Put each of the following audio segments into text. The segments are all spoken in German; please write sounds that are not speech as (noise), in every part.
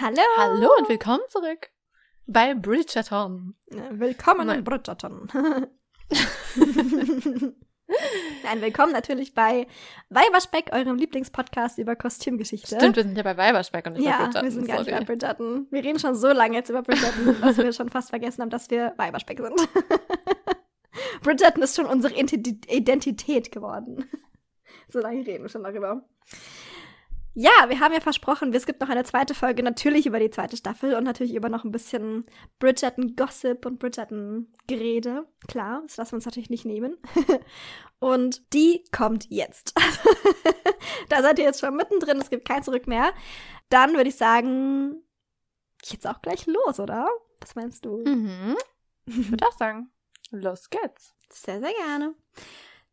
Hallo. Hallo und willkommen zurück bei Bridgerton. Willkommen Nein. in Bridgerton. (laughs) Nein, willkommen natürlich bei Weiberspeck, eurem Lieblingspodcast über Kostümgeschichte. Stimmt, wir sind ja bei Weiberspeck und nicht bei Ja, Bridgerton. wir sind gar nicht sorry. bei Bridgerton. Wir reden schon so lange jetzt über Bridgerton, (laughs) dass wir schon fast vergessen haben, dass wir Weiberspeck sind. (laughs) Bridgerton ist schon unsere Identi- Identität geworden. so lange reden wir schon darüber. Ja, wir haben ja versprochen, es gibt noch eine zweite Folge, natürlich über die zweite Staffel und natürlich über noch ein bisschen Bridgerton-Gossip und Bridgerton-Gerede. Klar, das lassen wir uns natürlich nicht nehmen. (laughs) und die kommt jetzt. (laughs) da seid ihr jetzt schon mittendrin, es gibt kein Zurück mehr. Dann würde ich sagen, geht's auch gleich los, oder? Was meinst du? Mhm. Ich würde (laughs) auch sagen, los geht's. Sehr, sehr gerne.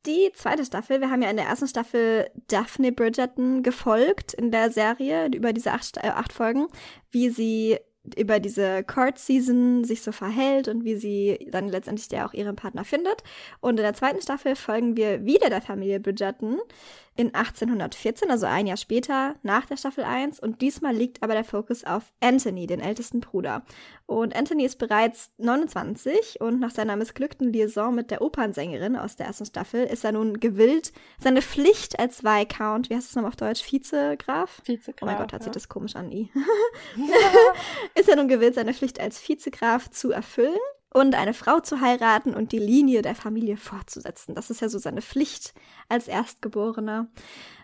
Die zweite Staffel, wir haben ja in der ersten Staffel Daphne Bridgerton gefolgt in der Serie über diese acht, äh, acht Folgen, wie sie über diese Court Season sich so verhält und wie sie dann letztendlich ja auch ihren Partner findet. Und in der zweiten Staffel folgen wir wieder der Familie Bridgerton in 1814, also ein Jahr später nach der Staffel 1. Und diesmal liegt aber der Fokus auf Anthony, den ältesten Bruder. Und Anthony ist bereits 29 und nach seiner missglückten Liaison mit der Opernsängerin aus der ersten Staffel ist er nun gewillt, seine Pflicht als Viscount, wie heißt das nochmal auf Deutsch, Vizegraf? Vizegraf. Oh mein Gott, sich ja. das komisch an, I. (laughs) (laughs) ist er nun gewillt, seine Pflicht als Vizegraf zu erfüllen und eine Frau zu heiraten und die Linie der Familie fortzusetzen. Das ist ja so seine Pflicht als Erstgeborener.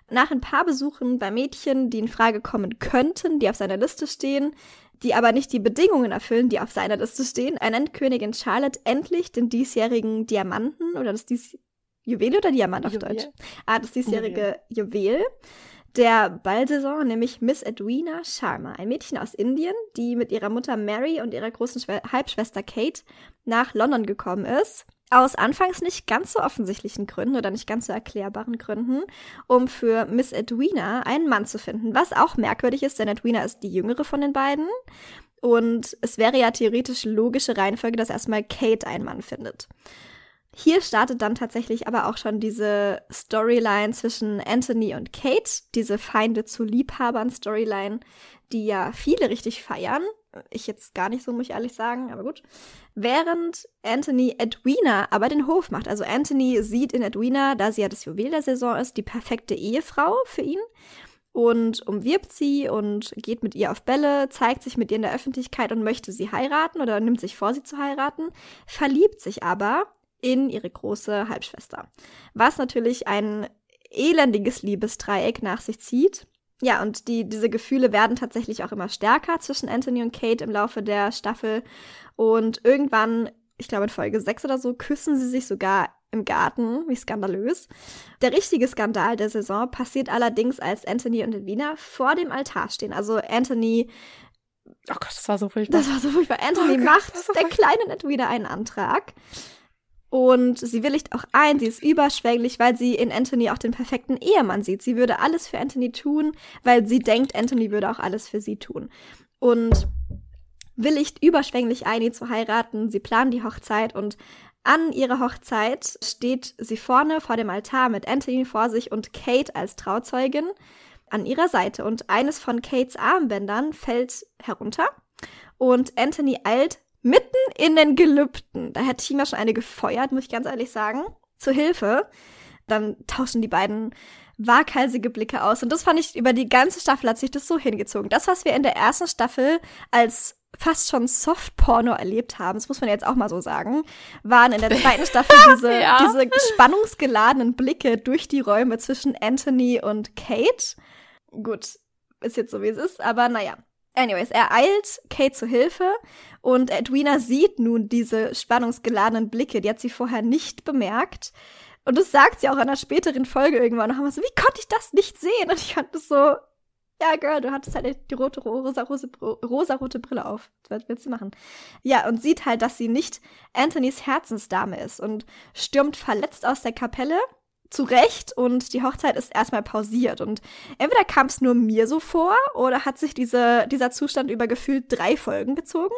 Nach ein paar Besuchen bei Mädchen, die in Frage kommen könnten, die auf seiner Liste stehen, die aber nicht die Bedingungen erfüllen, die auf seiner Liste stehen, ernennt Königin Charlotte endlich den diesjährigen Diamanten oder das dies Juwel oder Diamant auf Juwel. Deutsch? Ah, das diesjährige Juwel der Ballsaison, nämlich Miss Edwina Sharma, ein Mädchen aus Indien, die mit ihrer Mutter Mary und ihrer großen Schwe Halbschwester Kate nach London gekommen ist. Aus anfangs nicht ganz so offensichtlichen Gründen oder nicht ganz so erklärbaren Gründen, um für Miss Edwina einen Mann zu finden. Was auch merkwürdig ist, denn Edwina ist die jüngere von den beiden. Und es wäre ja theoretisch logische Reihenfolge, dass erstmal Kate einen Mann findet. Hier startet dann tatsächlich aber auch schon diese Storyline zwischen Anthony und Kate, diese Feinde zu Liebhabern Storyline, die ja viele richtig feiern. Ich jetzt gar nicht so, muss ich ehrlich sagen, aber gut. Während Anthony Edwina aber den Hof macht. Also Anthony sieht in Edwina, da sie ja das Juwel der Saison ist, die perfekte Ehefrau für ihn und umwirbt sie und geht mit ihr auf Bälle, zeigt sich mit ihr in der Öffentlichkeit und möchte sie heiraten oder nimmt sich vor, sie zu heiraten, verliebt sich aber in ihre große Halbschwester. Was natürlich ein elendiges Liebesdreieck nach sich zieht. Ja, und die, diese Gefühle werden tatsächlich auch immer stärker zwischen Anthony und Kate im Laufe der Staffel. Und irgendwann, ich glaube in Folge 6 oder so, küssen sie sich sogar im Garten. Wie skandalös. Der richtige Skandal der Saison passiert allerdings, als Anthony und Edwina vor dem Altar stehen. Also Anthony Oh Gott, das war so furchtbar. das war so furchtbar. Anthony Oh Gott, macht war der kleinen Edwina einen Antrag. Und sie willigt auch ein, sie ist überschwänglich, weil sie in Anthony auch den perfekten Ehemann sieht. Sie würde alles für Anthony tun, weil sie denkt, Anthony würde auch alles für sie tun. Und willigt überschwänglich ein, ihn zu heiraten. Sie planen die Hochzeit und an ihrer Hochzeit steht sie vorne vor dem Altar mit Anthony vor sich und Kate als Trauzeugin an ihrer Seite. Und eines von Kates Armbändern fällt herunter und Anthony eilt mitten in den Gelübden. Da ich mir schon eine gefeuert, muss ich ganz ehrlich sagen, zur Hilfe. Dann tauschen die beiden waghalsige Blicke aus. Und das fand ich, über die ganze Staffel hat sich das so hingezogen. Das, was wir in der ersten Staffel als fast schon Softporno erlebt haben, das muss man jetzt auch mal so sagen, waren in der zweiten Staffel (laughs) diese, Ja. diese spannungsgeladenen Blicke durch die Räume zwischen Anthony und Kate. Gut, ist jetzt so, wie es ist, aber naja. Anyways, er eilt Kate zu Hilfe und Edwina sieht nun diese spannungsgeladenen Blicke, die hat sie vorher nicht bemerkt. Und das sagt sie auch in einer späteren Folge irgendwann. Haben wir so, wie konnte ich das nicht sehen? Und ich fand das so, ja, Girl, du hattest halt die rote, rosa, rosa, rosa-rote Brille auf. Was willst du machen? Ja, und sieht halt, dass sie nicht Anthonys Herzensdame ist und stürmt verletzt aus der Kapelle zurecht und die Hochzeit ist erstmal pausiert. Und entweder kam es nur mir so vor oder hat sich diese, dieser Zustand über gefühlt drei Folgen gezogen.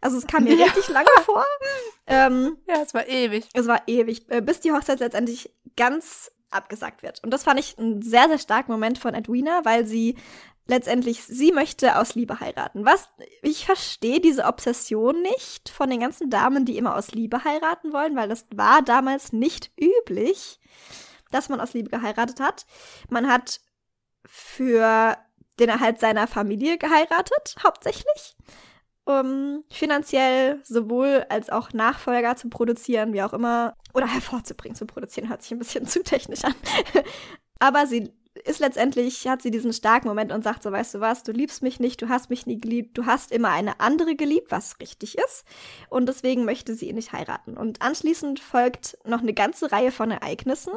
Also es kam mir (laughs) Ja. richtig lange vor. Ähm, Ja, es war ewig. es war ewig, äh, bis die Hochzeit letztendlich ganz abgesagt wird. Und das fand ich einen sehr, sehr starken Moment von Edwina, weil sie letztendlich, sie möchte aus Liebe heiraten. Was, ich verstehe diese Obsession nicht von den ganzen Damen, die immer aus Liebe heiraten wollen, weil das war damals nicht üblich, dass man aus Liebe geheiratet hat. Man hat für den Erhalt seiner Familie geheiratet, hauptsächlich. Um finanziell sowohl als auch Nachfolger zu produzieren, wie auch immer, oder hervorzubringen, zu produzieren, hört sich ein bisschen (laughs) zu technisch an. Aber sie ist letztendlich, hat sie diesen starken Moment und sagt so, weißt du was, du liebst mich nicht, du hast mich nie geliebt, du hast immer eine andere geliebt, was richtig ist. Und deswegen möchte sie ihn nicht heiraten. Und anschließend folgt noch eine ganze Reihe von Ereignissen.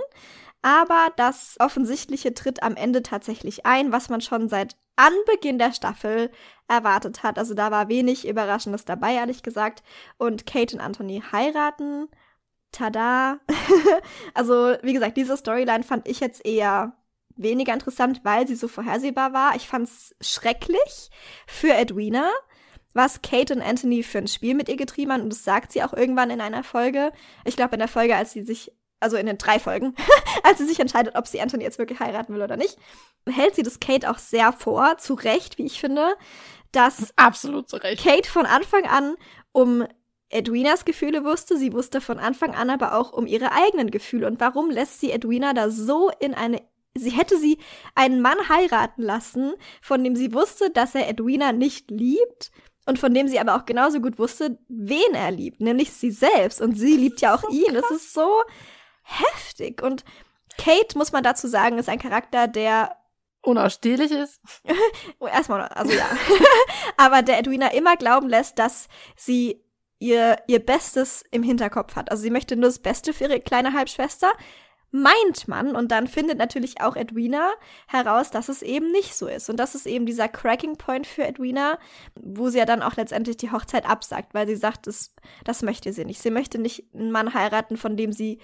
Aber das Offensichtliche tritt am Ende tatsächlich ein, was man schon seit Anbeginn der Staffel erwartet hat. Also da war wenig Überraschendes dabei, ehrlich gesagt. Und Kate und Anthony heiraten. Tada. (laughs) also, wie gesagt, diese Storyline fand ich jetzt eher weniger interessant, weil sie so vorhersehbar war. Ich fand's schrecklich für Edwina, was Kate und Anthony für ein Spiel mit ihr getrieben haben. Und das sagt sie auch irgendwann in einer Folge. Ich glaube, in der Folge, als sie sich, also in den drei Folgen, (laughs) als sie sich entscheidet, ob sie Anthony jetzt wirklich heiraten will oder nicht, hält sie das Kate auch sehr vor, zu Recht, wie ich finde, dass Absolut zu Recht. Kate von Anfang an um Edwinas Gefühle wusste. Sie wusste von Anfang an aber auch um ihre eigenen Gefühle. Und warum lässt sie Edwina da so in eine sie hätte sie einen Mann heiraten lassen, von dem sie wusste, dass er Edwina nicht liebt und von dem sie aber auch genauso gut wusste, wen er liebt, nämlich sie selbst. Und sie liebt ja auch so ihn. Das ist so heftig. Und Kate, muss man dazu sagen, ist ein Charakter, der unausstehlich ist. (laughs) Oh, erstmal, also ja. (laughs) aber der Edwina immer glauben lässt, dass sie ihr, ihr Bestes im Hinterkopf hat. Also sie möchte nur das Beste für ihre kleine Halbschwester meint man. Und dann findet natürlich auch Edwina heraus, dass es eben nicht so ist. Und das ist eben dieser Cracking Point für Edwina, wo sie ja dann auch letztendlich die Hochzeit absagt, weil sie sagt, das, das möchte sie nicht. Sie möchte nicht einen Mann heiraten, von dem sie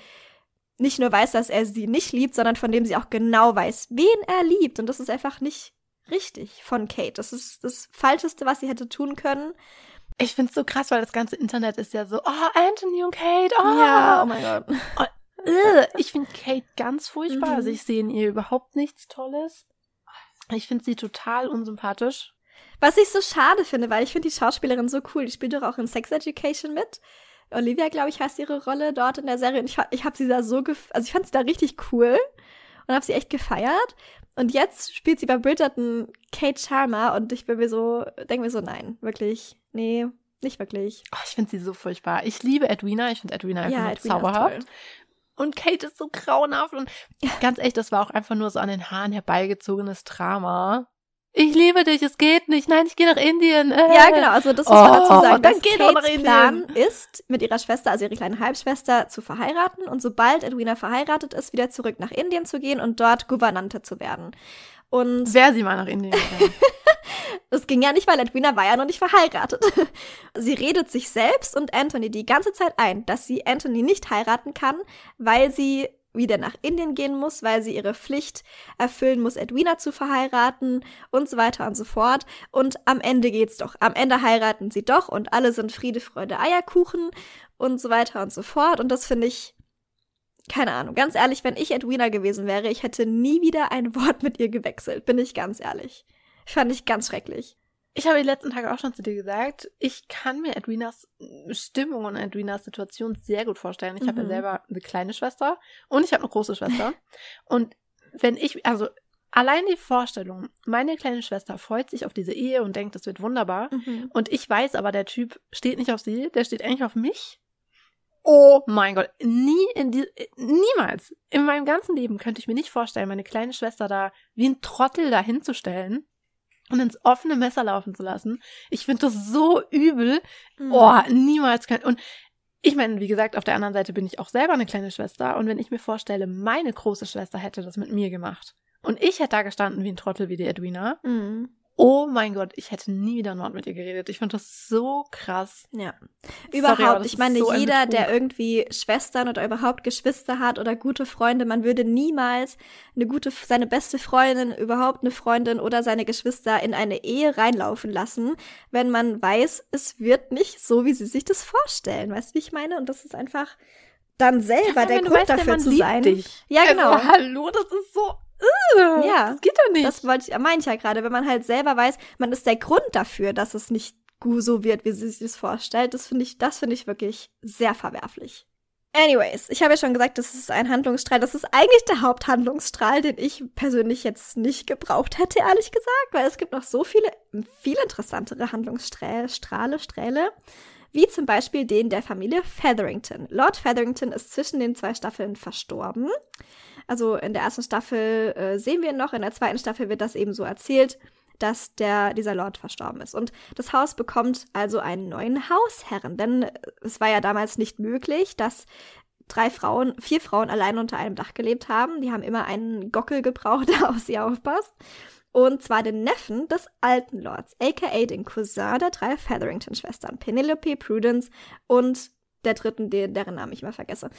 nicht nur weiß, dass er sie nicht liebt, sondern von dem sie auch genau weiß, wen er liebt. Und das ist einfach nicht richtig von Kate. Das ist das Falscheste, was sie hätte tun können. Ich finde es so krass, weil das ganze Internet ist ja so, oh, Anthony und Kate, oh. Ja, oh mein Gott. Und ich finde Kate ganz furchtbar. Mhm. Also ich sehe in ihr überhaupt nichts Tolles. Ich finde sie total unsympathisch. Was ich so schade finde, weil ich finde die Schauspielerin so cool. Die spielt doch auch in Sex Education mit. Olivia, glaube ich, heißt ihre Rolle dort in der Serie. Und ich, ich habe sie da so, also ich fand sie da richtig cool und habe sie echt gefeiert. Und jetzt spielt sie bei Bridgerton Kate Sharma und ich bin mir so, denke mir so, nein, wirklich, nee, nicht wirklich. Oh, ich finde sie so furchtbar. Ich liebe Edwina. Ich finde Edwina einfach ja, Edwina zauberhaft. Und Kate ist so grauenhaft und ganz echt, das war auch einfach nur so an den Haaren herbeigezogenes Drama. Ich liebe dich, es geht nicht. Nein, ich gehe nach Indien. Äh. Ja, genau. Also das muss oh, man dazu sagen. Dann geht Kates nach Indien. Plan ist, mit ihrer Schwester, also ihre kleine Halbschwester, zu verheiraten und sobald Edwina verheiratet ist, wieder zurück nach Indien zu gehen und dort Gouvernante zu werden. Und Wäre sie mal nach Indien gegangen. (laughs) das ging ja nicht, weil Edwina war ja noch nicht verheiratet. (laughs) sie redet sich selbst und Anthony die ganze Zeit ein, dass sie Anthony nicht heiraten kann, weil sie wieder nach Indien gehen muss, weil sie ihre Pflicht erfüllen muss, Edwina zu verheiraten und so weiter und so fort. Und am Ende geht's doch. Am Ende heiraten sie doch und alle sind Friede, Freude, Eierkuchen und so weiter und so fort. Und das finde ich keine Ahnung, ganz ehrlich, wenn ich Edwina gewesen wäre, ich hätte nie wieder ein (laughs) Wort mit ihr gewechselt, bin ich ganz ehrlich. Fand ich ganz schrecklich. Ich habe die letzten Tage auch schon zu dir gesagt, ich kann mir Edwinas Stimmung und Edwinas Situation sehr gut vorstellen. Ich mhm. habe ja selber eine kleine Schwester und ich habe eine große Schwester. (laughs) und wenn ich, also allein die Vorstellung, meine kleine Schwester freut sich auf diese Ehe und denkt, das wird wunderbar. Mhm. Und ich weiß aber, der Typ steht nicht auf sie, der steht eigentlich auf mich. Oh mein Gott, nie in die, niemals in meinem ganzen Leben könnte ich mir nicht vorstellen, meine kleine Schwester da wie ein Trottel da hinzustellen und ins offene Messer laufen zu lassen. Ich finde das so übel. Mhm. Oh, niemals kann. Und ich meine, wie gesagt, auf der anderen Seite bin ich auch selber eine kleine Schwester. Und wenn ich mir vorstelle, meine große Schwester hätte das mit mir gemacht und ich hätte da gestanden wie ein Trottel wie die Edwina, mhm. Oh mein Gott, ich hätte nie wieder Nord mit ihr geredet. Ich fand das so krass. Ja. Überhaupt. Sorry, ich meine, so jeder, der irgendwie Schwestern oder überhaupt Geschwister hat oder gute Freunde, man würde niemals eine gute, seine beste Freundin, überhaupt eine Freundin oder seine Geschwister in eine Ehe reinlaufen lassen, wenn man weiß, es wird nicht so, wie sie sich das vorstellen. Weißt du, wie ich meine? Und das ist einfach dann selber ja, der Grund weißt, dafür zu sein. Dich. Ja, genau. Also, hallo, das ist so Uh, Ja, das geht doch nicht. Das wollte ich, meine ich ja gerade, wenn man halt selber weiß, man ist der Grund dafür, dass es nicht so wird, wie sie sich das vorstellt. Das finde ich, das finde ich wirklich sehr verwerflich. Anyways, ich habe ja schon gesagt, das ist ein Handlungsstrahl. Das ist eigentlich der Haupthandlungsstrahl, den ich persönlich jetzt nicht gebraucht hätte, ehrlich gesagt, weil es gibt noch so viele, viel interessantere Handlungsstrahle, Strahle, Strähle, wie zum Beispiel den der Familie Featherington. Lord Featherington ist zwischen den zwei Staffeln verstorben. Also in der ersten Staffel äh, sehen wir ihn noch, in der zweiten Staffel wird das eben so erzählt, dass der, dieser Lord verstorben ist. Und das Haus bekommt also einen neuen Hausherren, denn es war ja damals nicht möglich, dass drei Frauen, vier Frauen allein unter einem Dach gelebt haben. Die haben immer einen Gockel gebraucht, (laughs) der auf sie aufpasst. Und zwar den Neffen des alten Lords, aka den Cousin der drei Featherington-Schwestern, Penelope, Prudence und der dritten, de- deren Namen ich immer vergesse.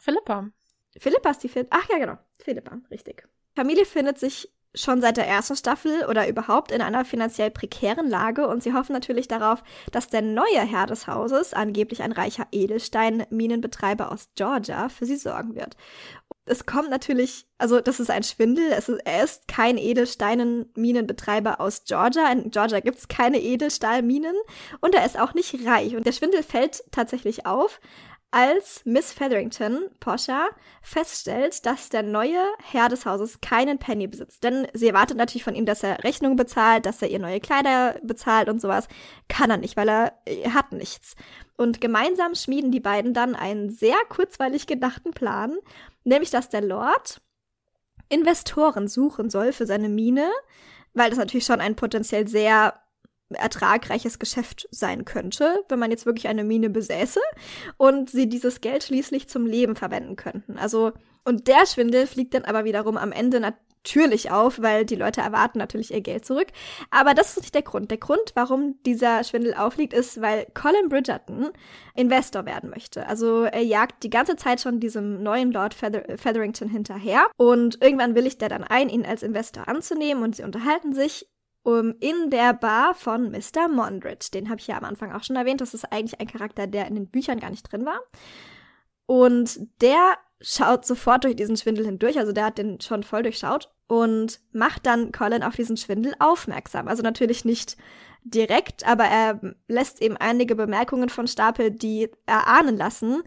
Philippa. Philippa ist die vierte. Ach ja, genau. Philippa, richtig. Familie findet sich schon seit der ersten Staffel oder überhaupt in einer finanziell prekären Lage und sie hoffen natürlich darauf, dass der neue Herr des Hauses, angeblich ein reicher Edelstein-Minenbetreiber aus Georgia, für sie sorgen wird. Es kommt natürlich, also das ist ein Schwindel, es ist, er ist kein Edelsteinen-Minenbetreiber aus Georgia. In Georgia gibt es keine Edelstahlminen und er ist auch nicht reich. Und der Schwindel fällt tatsächlich auf, als Miss Featherington, Portia, feststellt, dass der neue Herr des Hauses keinen Penny besitzt. Denn sie erwartet natürlich von ihm, dass er Rechnungen bezahlt, dass er ihr neue Kleider bezahlt und sowas. Kann er nicht, weil er, er hat nichts. Und gemeinsam schmieden die beiden dann einen sehr kurzweilig gedachten Plan, nämlich dass der Lord Investoren suchen soll für seine Mine, weil das natürlich schon ein potenziell sehr ertragreiches Geschäft sein könnte, wenn man jetzt wirklich eine Mine besäße und sie dieses Geld schließlich zum Leben verwenden könnten. Also, und der Schwindel fliegt dann aber wiederum am Ende natürlich auf, weil die Leute erwarten natürlich ihr Geld zurück. Aber das ist nicht der Grund. Der Grund, warum dieser Schwindel aufliegt, ist, weil Colin Bridgerton Investor werden möchte. Also er jagt die ganze Zeit schon diesem neuen Lord Feather Featherington hinterher und irgendwann willigt er dann ein, ihn als Investor anzunehmen und sie unterhalten sich um, in der Bar von Mr. Mondred. Den habe ich ja am Anfang auch schon erwähnt. Das ist eigentlich ein Charakter, der in den Büchern gar nicht drin war. Und der schaut sofort durch diesen Schwindel hindurch, also der hat den schon voll durchschaut und macht dann Colin auf diesen Schwindel aufmerksam. Also natürlich nicht direkt, aber er lässt eben einige Bemerkungen von Stapel, die erahnen lassen,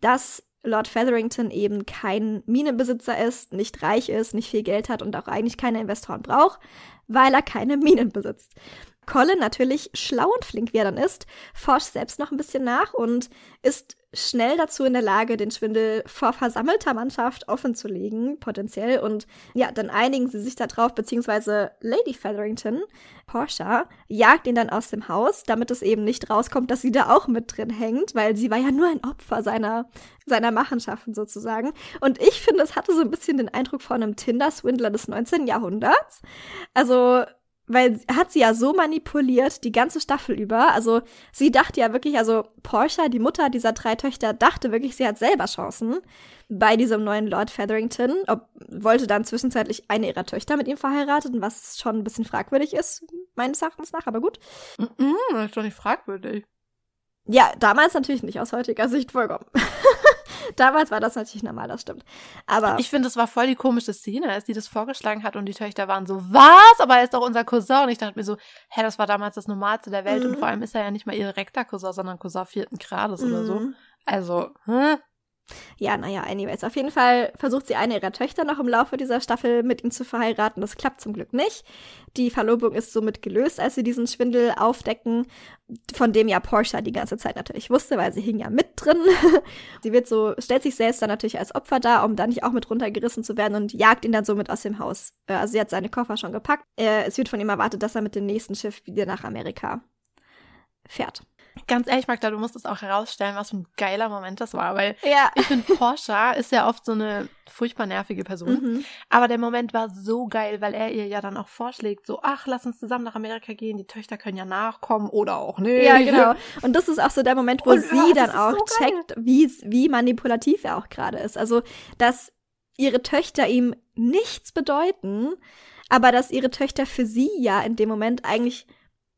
dass Lord Featherington eben kein Minenbesitzer ist, nicht reich ist, nicht viel Geld hat und auch eigentlich keine Investoren braucht, weil er keine Minen besitzt. Colin natürlich schlau und flink, wie er dann ist, forscht selbst noch ein bisschen nach und ist schnell dazu in der Lage, den Schwindel vor versammelter Mannschaft offenzulegen, potenziell. Und ja, dann einigen sie sich darauf, beziehungsweise Lady Featherington, Portia, jagt ihn dann aus dem Haus, damit es eben nicht rauskommt, dass sie da auch mit drin hängt, weil sie war ja nur ein Opfer seiner, seiner Machenschaften sozusagen. Und ich finde, es hatte so ein bisschen den Eindruck von einem Tinder-Swindler des 19. Jahrhunderts. Also weil hat sie ja so manipuliert die ganze Staffel über. Also sie dachte ja wirklich, also Portia, die Mutter dieser drei Töchter, dachte wirklich, sie hat selber Chancen bei diesem neuen Lord Featherington. Ob, wollte dann zwischenzeitlich eine ihrer Töchter mit ihm verheiraten, was schon ein bisschen fragwürdig ist, meines Erachtens nach, aber gut. Mm das ist doch nicht fragwürdig. Ja, damals natürlich nicht, aus heutiger Sicht vollkommen. (laughs) Damals war das natürlich normal, das stimmt. Aber Ich finde, es war voll die komische Szene, als die das vorgeschlagen hat und die Töchter waren so, was? Aber er ist doch unser Cousin. Und ich dachte mir so, hä, das war damals das Normalste der Welt. Mhm. Und vor allem ist er ja nicht mal ihr direkter Cousin, sondern Cousin vierten Grades oder so. Mhm. Also, hm? Ja, naja, anyways. Auf jeden Fall versucht sie eine ihrer Töchter noch im Laufe dieser Staffel mit ihm zu verheiraten. Das klappt zum Glück nicht. Die Verlobung ist somit gelöst, als sie diesen Schwindel aufdecken, von dem ja Portia die ganze Zeit natürlich wusste, weil sie hing ja mit drin. (laughs) sie wird so, stellt sich selbst dann natürlich als Opfer dar, um dann nicht auch mit runtergerissen zu werden und jagt ihn dann somit aus dem Haus. Äh, Also sie hat seine Koffer schon gepackt. Äh, Es wird von ihm erwartet, dass er mit dem nächsten Schiff wieder nach Amerika fährt. Ganz ehrlich, Magda, du musst es auch herausstellen, was für ein geiler Moment das war, weil Ja. ich finde, Porsche ist ja oft so eine furchtbar nervige Person. Mhm. Aber der Moment war so geil, weil er ihr ja dann auch vorschlägt, so, ach, lass uns zusammen nach Amerika gehen, die Töchter können ja nachkommen oder auch nicht. Ja, genau. Und das ist auch so der Moment, wo Und, sie das dann auch so checkt, wie, wie manipulativ er auch gerade ist. Also, dass ihre Töchter ihm nichts bedeuten, aber dass ihre Töchter für sie ja in dem Moment eigentlich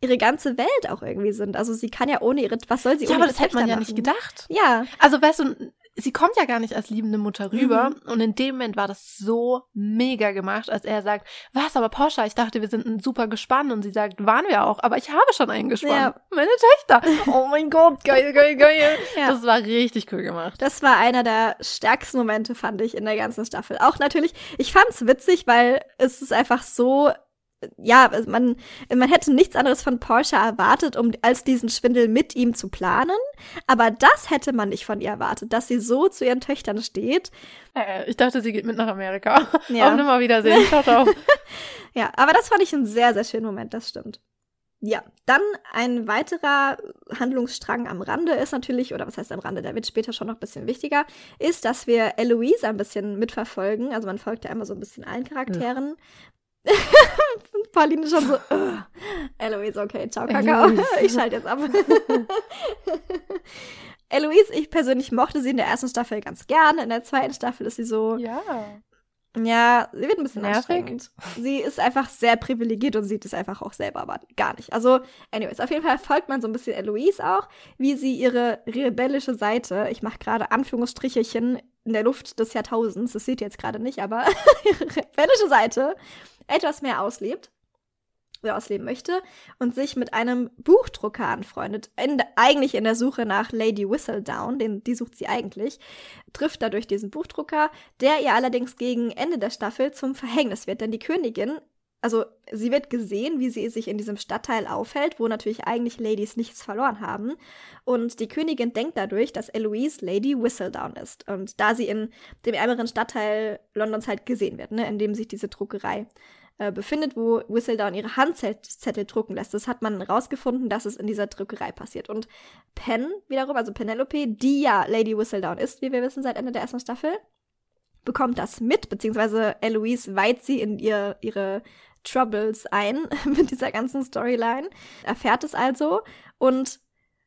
ihre ganze Welt auch irgendwie sind. Also sie kann ja ohne ihre, was soll sie Ja, ohne aber ihre das hätte man ja machen? nicht gedacht. Ja, Also, weißt du, sie kommt ja gar nicht als liebende Mutter rüber. Mhm. Und in dem Moment war das so mega gemacht, als er sagt, was, aber Porsche, ich dachte, wir sind ein super Gespann. Und sie sagt, waren wir auch, aber ich habe schon einen Gespann. Ja. Meine Töchter. (laughs) Oh mein Gott, geil, geil, geil. Ja. Das war richtig cool gemacht. Das war einer der stärksten Momente, fand ich, in der ganzen Staffel. Auch natürlich, ich fand es witzig, weil es ist einfach so ja, man, man hätte nichts anderes von Porsche erwartet, um als diesen Schwindel mit ihm zu planen. Aber das hätte man nicht von ihr erwartet, dass sie so zu ihren Töchtern steht. Äh, ich dachte, sie geht mit nach Amerika. Ja. Auf nimmer Wiedersehen. Ciao, ciao. (laughs) ja, aber das fand ich ein sehr, sehr schönen Moment, das stimmt. Ja, dann ein weiterer Handlungsstrang am Rande ist natürlich, oder was heißt am Rande, der wird später schon noch ein bisschen wichtiger, ist, dass wir Eloise ein bisschen mitverfolgen. Also man folgt ja immer so ein bisschen allen Charakteren. (laughs) Pauline schon so, uh, Eloise, okay, ciao, Kakao. (laughs) Ich schalte jetzt ab. (laughs) Eloise, ich persönlich mochte sie in der ersten Staffel ganz gerne. In der zweiten Staffel ist sie so. Ja. Ja, sie wird ein bisschen Nervig. anstrengend. Sie ist einfach sehr privilegiert und sieht es einfach auch selber, aber gar nicht. Also, anyways, auf jeden Fall folgt man so ein bisschen Eloise auch, wie sie ihre rebellische Seite, ich mache gerade Anführungsstrichelchen in der Luft des Jahrtausends, das seht ihr jetzt gerade nicht, aber ihre rebellische Seite etwas mehr auslebt oder ausleben möchte und sich mit einem Buchdrucker anfreundet. In, eigentlich in der Suche nach Lady Whistledown, den, die sucht sie eigentlich, trifft dadurch diesen Buchdrucker, der ihr allerdings gegen Ende der Staffel zum Verhängnis wird, denn die Königin also sie wird gesehen, wie sie sich in diesem Stadtteil aufhält, wo natürlich eigentlich Ladies nichts verloren haben. Und die Königin denkt dadurch, dass Eloise Lady Whistledown ist. Und da sie in dem ärmeren Stadtteil Londons halt gesehen wird, ne, in dem sich diese Druckerei äh, befindet, wo Whistledown ihre Handzettel drucken lässt. Das hat man rausgefunden, dass es in dieser Druckerei passiert. Und Pen wiederum, also Penelope, die ja Lady Whistledown ist, wie wir wissen seit Ende der ersten Staffel, bekommt das mit, beziehungsweise Eloise weiht sie in ihr, ihre Troubles ein (laughs) mit dieser ganzen Storyline, erfährt es also und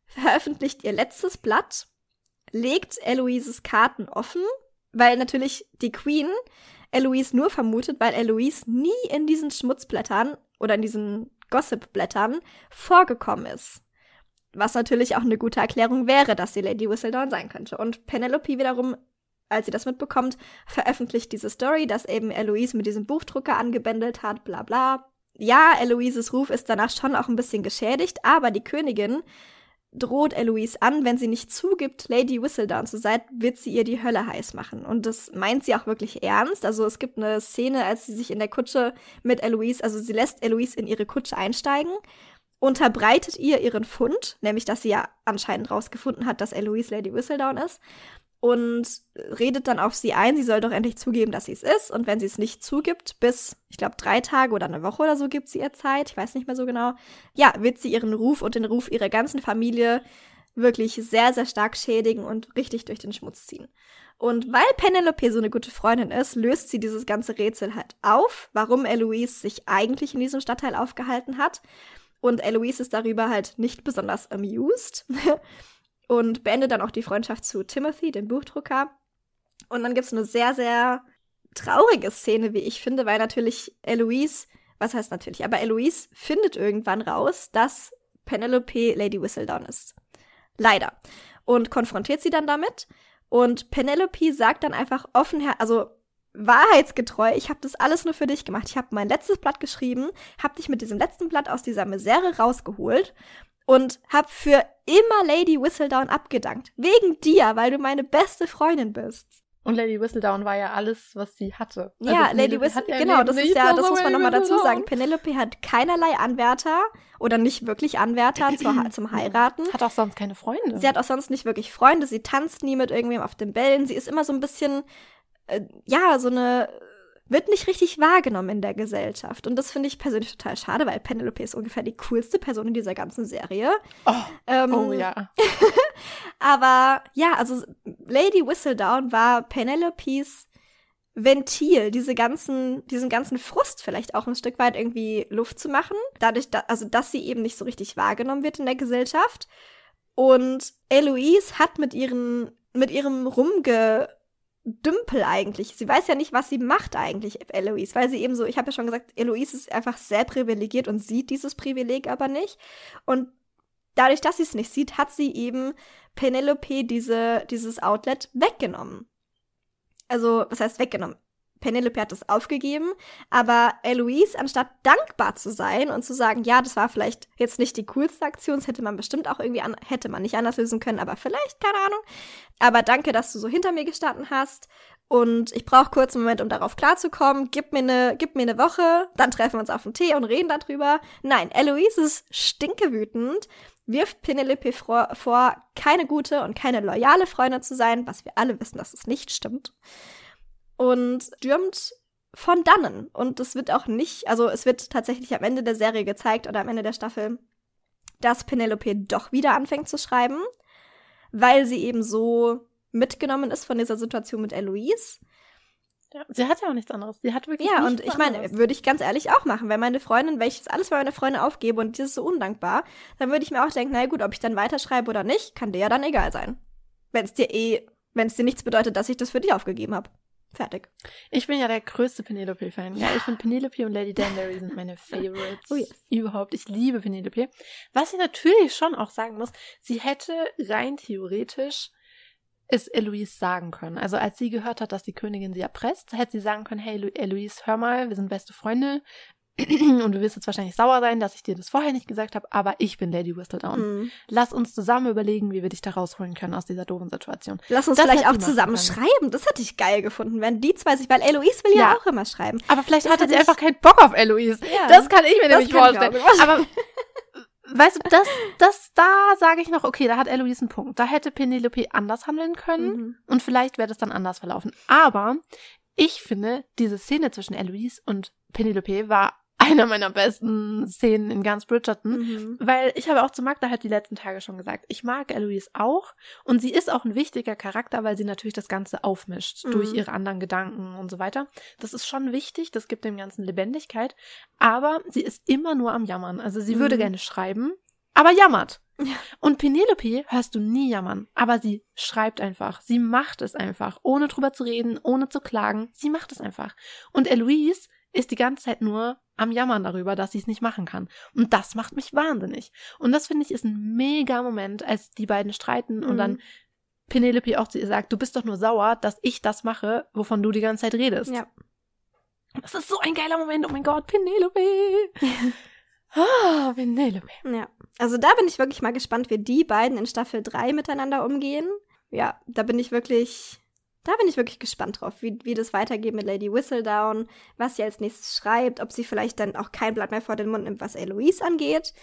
veröffentlicht ihr letztes Blatt, legt Eloises Karten offen, weil natürlich die Queen Eloise nur vermutet, weil Eloise nie in diesen Schmutzblättern oder in diesen Gossipblättern vorgekommen ist. Was natürlich auch eine gute Erklärung wäre, dass sie Lady Whistledown sein könnte. Und Penelope wiederum als sie das mitbekommt, veröffentlicht diese Story, dass eben Eloise mit diesem Buchdrucker angebändelt hat, bla bla. Ja, Eloises Ruf ist danach schon auch ein bisschen geschädigt, aber die Königin droht Eloise an, wenn sie nicht zugibt, Lady Whistledown zu sein, wird sie ihr die Hölle heiß machen. Und das meint sie auch wirklich ernst. Also es gibt eine Szene, als sie sich in der Kutsche mit Eloise, also sie lässt Eloise in ihre Kutsche einsteigen, unterbreitet ihr ihren Fund, nämlich dass sie ja anscheinend rausgefunden hat, dass Eloise Lady Whistledown ist und redet dann auf sie ein, sie soll doch endlich zugeben, dass sie es ist. Und wenn sie es nicht zugibt, bis, ich glaube, drei Tage oder eine Woche oder so gibt sie ihr Zeit, ich weiß nicht mehr so genau, ja, wird sie ihren Ruf und den Ruf ihrer ganzen Familie wirklich sehr, sehr stark schädigen und richtig durch den Schmutz ziehen. Und weil Penelope so eine gute Freundin ist, löst sie dieses ganze Rätsel halt auf, warum Eloise sich eigentlich in diesem Stadtteil aufgehalten hat. Und Eloise ist darüber halt nicht besonders amused. (laughs) und beendet dann auch die Freundschaft zu Timothy, dem Buchdrucker. Und dann gibt es eine sehr, sehr traurige Szene, wie ich finde, weil natürlich Eloise, was heißt natürlich, aber Eloise findet irgendwann raus, dass Penelope Lady Whistledown ist. Leider. Und konfrontiert sie dann damit. Und Penelope sagt dann einfach offen, also wahrheitsgetreu, ich habe das alles nur für dich gemacht. Ich habe mein letztes Blatt geschrieben, habe dich mit diesem letzten Blatt aus dieser Misere rausgeholt und hab für immer Lady Whistledown abgedankt. Wegen dir, weil du meine beste Freundin bist. Und Lady Whistledown war ja alles, was sie hatte. Also ja, Lady Whistledown, genau, das ist ja, das muss man nochmal dazu sagen. Penelope hat keinerlei Anwärter oder nicht wirklich Anwärter zur, zum Heiraten. Hat auch sonst keine Freunde. Sie hat auch sonst nicht wirklich Freunde. Sie tanzt nie mit irgendwem auf den Bällen. Sie ist immer so ein bisschen, äh, ja, so eine wird nicht richtig wahrgenommen in der Gesellschaft. Und das finde ich persönlich total schade, weil Penelope ist ungefähr die coolste Person in dieser ganzen Serie. Oh, ähm, oh ja. (laughs) aber ja, also Lady Whistledown war Penelopes Ventil, diese ganzen, diesen ganzen Frust vielleicht auch ein Stück weit irgendwie Luft zu machen. Dadurch, da, also dass sie eben nicht so richtig wahrgenommen wird in der Gesellschaft. Und Eloise hat mit ihren, mit ihrem Rumge Dümpel eigentlich. Sie weiß ja nicht, was sie macht eigentlich, Eloise, weil sie eben so, ich habe ja schon gesagt, Eloise ist einfach sehr privilegiert und sieht dieses Privileg aber nicht. Und dadurch, dass sie es nicht sieht, hat sie eben Penelope diese, dieses Outlet weggenommen. Also, was heißt weggenommen? Penelope hat es aufgegeben, aber Eloise, anstatt dankbar zu sein und zu sagen, ja, das war vielleicht jetzt nicht die coolste Aktion, das hätte man bestimmt auch irgendwie an, hätte man nicht anders lösen können, aber vielleicht, keine Ahnung. Aber danke, dass du so hinter mir gestanden hast. Und ich brauche kurz einen Moment, um darauf klarzukommen. Gib mir eine, gib mir eine Woche, dann treffen wir uns auf den Tee und reden darüber. Nein, Eloise ist stinkewütend, wirft Penelope vor, vor, keine gute und keine loyale Freundin zu sein, was wir alle wissen, dass es nicht stimmt und stürmt von dannen. Und es wird auch nicht, also es wird tatsächlich am Ende der Serie gezeigt oder am Ende der Staffel, dass Penelope doch wieder anfängt zu schreiben, weil sie eben so mitgenommen ist von dieser Situation mit Eloise. Ja, sie hat ja auch nichts anderes. Sie hat wirklich Ja, und ich meine, würde ich ganz ehrlich auch machen. Wenn meine Freundin, wenn ich jetzt alles bei meiner Freundin aufgebe und die ist so undankbar, dann würde ich mir auch denken, na gut, ob ich dann weiterschreibe oder nicht, kann dir ja dann egal sein. Wenn es dir eh, wenn es dir nichts bedeutet, dass ich das für dich aufgegeben habe. Fertig. Ich bin ja der größte Penelope-Fan. Ja, ich finde Penelope und Lady Danbury sind meine Favorites (laughs) oh yes. überhaupt. Ich liebe Penelope. Was ich natürlich schon auch sagen muss, sie hätte rein theoretisch es Eloise sagen können. Also als sie gehört hat, dass die Königin sie erpresst, hätte sie sagen können, hey Eloise, hör mal, wir sind beste Freunde. Und du wirst jetzt wahrscheinlich sauer sein, dass ich dir das vorher nicht gesagt habe, aber ich bin Lady Whistledown. Mhm. Lass uns zusammen überlegen, wie wir dich da rausholen können aus dieser doofen Situation. Lass uns das vielleicht auch zusammen schreiben. Das hätte ich geil gefunden, wenn die zwei sich, weil Eloise will ja, ja auch immer schreiben. Aber vielleicht das hatte sie einfach keinen Bock auf Eloise. Ja, das kann ich mir nämlich vorstellen. Aber weißt du, das, das, da sage ich noch, okay, da hat Eloise einen Punkt. Da hätte Penelope anders handeln können mhm. und vielleicht wäre das dann anders verlaufen. Aber ich finde, diese Szene zwischen Eloise und Penelope war einer meiner besten Szenen in ganz Bridgerton, mhm. weil ich habe auch zu Magda halt die letzten Tage schon gesagt, ich mag Eloise auch und sie ist auch ein wichtiger Charakter, weil sie natürlich das Ganze aufmischt mhm. durch ihre anderen Gedanken und so weiter. Das ist schon wichtig, das gibt dem Ganzen Lebendigkeit, aber sie ist immer nur am Jammern. Also sie mhm. würde gerne schreiben, aber jammert. Ja. Und Penelope hörst du nie jammern, aber sie schreibt einfach. Sie macht es einfach, ohne drüber zu reden, ohne zu klagen. Sie macht es einfach. Und Eloise ist die ganze Zeit nur am Jammern darüber, dass sie es nicht machen kann. Und das macht mich wahnsinnig. Und das finde ich ist ein mega Moment, als die beiden streiten mhm. und dann Penelope auch zu ihr sagt, du bist doch nur sauer, dass ich das mache, wovon du die ganze Zeit redest. Ja. Das ist so ein geiler Moment. Oh mein Gott, Penelope. (laughs) Ah, oh, Penelope. Ja. Also da bin ich wirklich mal gespannt, wie die beiden in Staffel 3 miteinander umgehen. Ja, da bin ich wirklich da bin ich wirklich gespannt drauf, wie, wie das weitergeht mit Lady Whistledown, was sie als nächstes schreibt, ob sie vielleicht dann auch kein Blatt mehr vor den Mund nimmt, was Eloise angeht.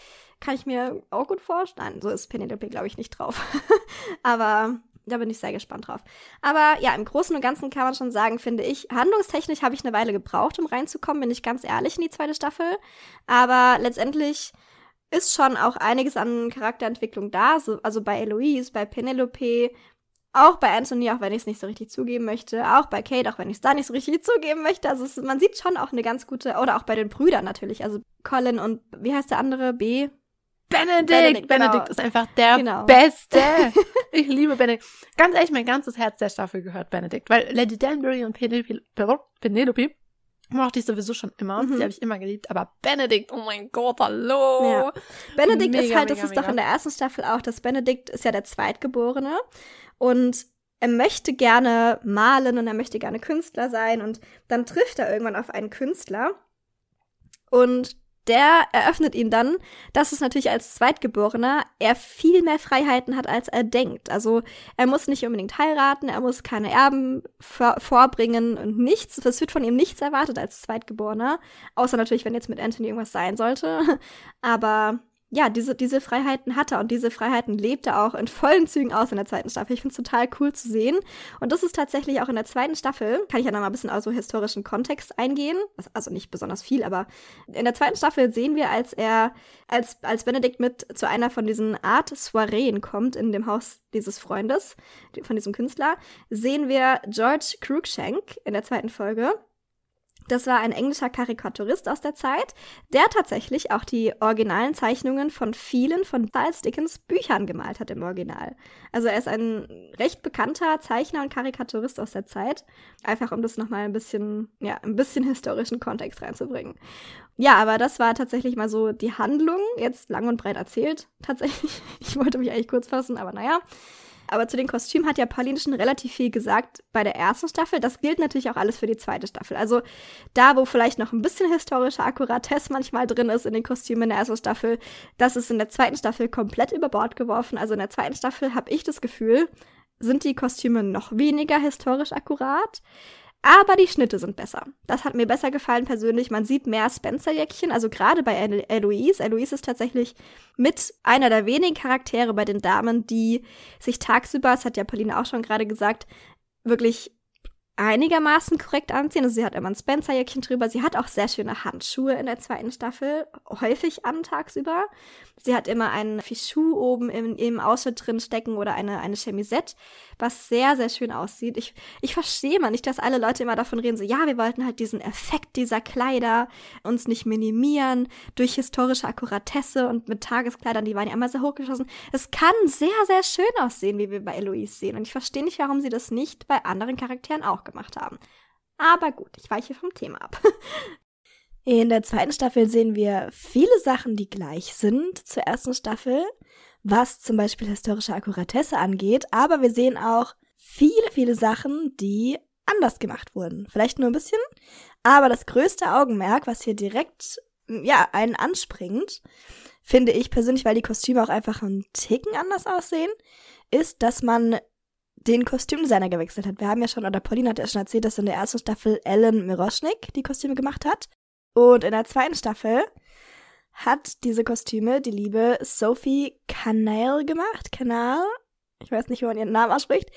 Kann ich mir auch gut vorstellen. So ist Penelope, glaube ich, nicht drauf. (laughs) Aber da bin ich sehr gespannt drauf. Aber ja, im Großen und Ganzen kann man schon sagen, finde ich, handlungstechnisch habe ich eine Weile gebraucht, um reinzukommen, bin ich ganz ehrlich in die zweite Staffel. Aber letztendlich ist schon auch einiges an Charakterentwicklung da. also bei Eloise, bei Penelope, auch bei Anthony, auch wenn ich es nicht so richtig zugeben möchte. Auch bei Kate, auch wenn ich es da nicht so richtig (laughs) zugeben möchte. Also es, man sieht schon auch eine ganz gute, oder auch bei den Brüdern natürlich. Also Colin und wie heißt der andere? B? Benedict! Benedict, Benedict genau. ist einfach der genau. Beste. (laughs) ich liebe Benedict. Ganz ehrlich, mein ganzes Herz der Staffel gehört Benedict. Weil Lady Danbury und Penelope, Penelope mochte ich sowieso schon immer. Mhm. Die habe ich immer geliebt. Aber Benedict, oh mein Gott, hallo. Ja. Benedict mega, ist halt, das mega, ist mega. doch in der ersten Staffel auch, dass Benedict ist ja der Zweitgeborene. Und er möchte gerne malen und er möchte gerne Künstler sein. Und dann trifft er irgendwann auf einen Künstler. Und der eröffnet ihm dann, dass es natürlich als Zweitgeborener er viel mehr Freiheiten hat, als er denkt. Also er muss nicht unbedingt heiraten, er muss keine Erben vor vorbringen und nichts. Es wird von ihm nichts erwartet als Zweitgeborener. Außer natürlich, wenn jetzt mit Anthony irgendwas sein sollte. (laughs) Aber ja, diese, diese Freiheiten hat er und diese Freiheiten lebt er auch in vollen Zügen aus in der zweiten Staffel. Ich finde es total cool zu sehen. Und das ist tatsächlich auch in der zweiten Staffel, kann ich ja noch mal ein bisschen aus so historischen Kontext eingehen. Also nicht besonders viel, aber in der zweiten Staffel sehen wir, als er, als, als Benedikt mit zu einer von diesen Art Soireen kommt in dem Haus dieses Freundes, von diesem Künstler, sehen wir George Cruikshank in der zweiten Folge Das war ein englischer Karikaturist aus der Zeit, der tatsächlich auch die originalen Zeichnungen von vielen von Charles Dickens Büchern gemalt hat im Original. Also er ist ein recht bekannter Zeichner und Karikaturist aus der Zeit. Einfach um das nochmal ein bisschen, ja, ein bisschen historischen Kontext reinzubringen. Ja, aber das war tatsächlich mal so die Handlung, jetzt lang und breit erzählt, tatsächlich. (laughs) Ich wollte mich eigentlich kurz fassen, aber naja. Aber zu den Kostümen hat ja Pauline schon relativ viel gesagt bei der ersten Staffel. Das gilt natürlich auch alles für die zweite Staffel. Also da, wo vielleicht noch ein bisschen historische Akkuratesse manchmal drin ist in den Kostümen in der ersten Staffel, das ist in der zweiten Staffel komplett über Bord geworfen. Also in der zweiten Staffel habe ich das Gefühl, sind die Kostüme noch weniger historisch akkurat. Aber die Schnitte sind besser. Das hat mir besser gefallen persönlich. Man sieht mehr Spencer-Jäckchen, also gerade bei Eloise. Eloise ist tatsächlich mit einer der wenigen Charaktere bei den Damen, die sich tagsüber, das hat ja Pauline auch schon gerade gesagt, wirklich einigermaßen korrekt anziehen. Also sie hat immer ein Spencer-Jäckchen drüber. Sie hat auch sehr schöne Handschuhe in der zweiten Staffel, häufig an tagsüber. Sie hat immer einen Fichu oben im, im Ausschnitt drin stecken oder eine, eine Chemisette, was sehr, sehr schön aussieht. Ich, ich verstehe mal nicht, dass alle Leute immer davon reden, so, ja, wir wollten halt diesen Effekt dieser Kleider uns nicht minimieren durch historische Akkuratesse und mit Tageskleidern, die waren ja immer sehr hochgeschossen. Es kann sehr, sehr schön aussehen, wie wir bei Eloise sehen. Und ich verstehe nicht, warum sie das nicht bei anderen Charakteren auch gemacht haben. Aber gut, ich weiche vom Thema ab. (laughs) In der zweiten Staffel sehen wir viele Sachen, die gleich sind zur ersten Staffel, was zum Beispiel historische Akkuratesse angeht, aber wir sehen auch viele, viele Sachen, die anders gemacht wurden. Vielleicht nur ein bisschen, aber das größte Augenmerk, was hier direkt, ja, einen anspringt, finde ich persönlich, weil die Kostüme auch einfach einen Ticken anders aussehen, ist, dass man den Kostümdesigner gewechselt hat. Wir haben ja schon, oder Pauline hat ja schon erzählt, dass in der ersten Staffel Ellen Miroschnik die Kostüme gemacht hat. Und in der zweiten Staffel hat diese Kostüme die liebe Sophie Canal gemacht. Canal? Ich weiß nicht, wie man ihren Namen ausspricht.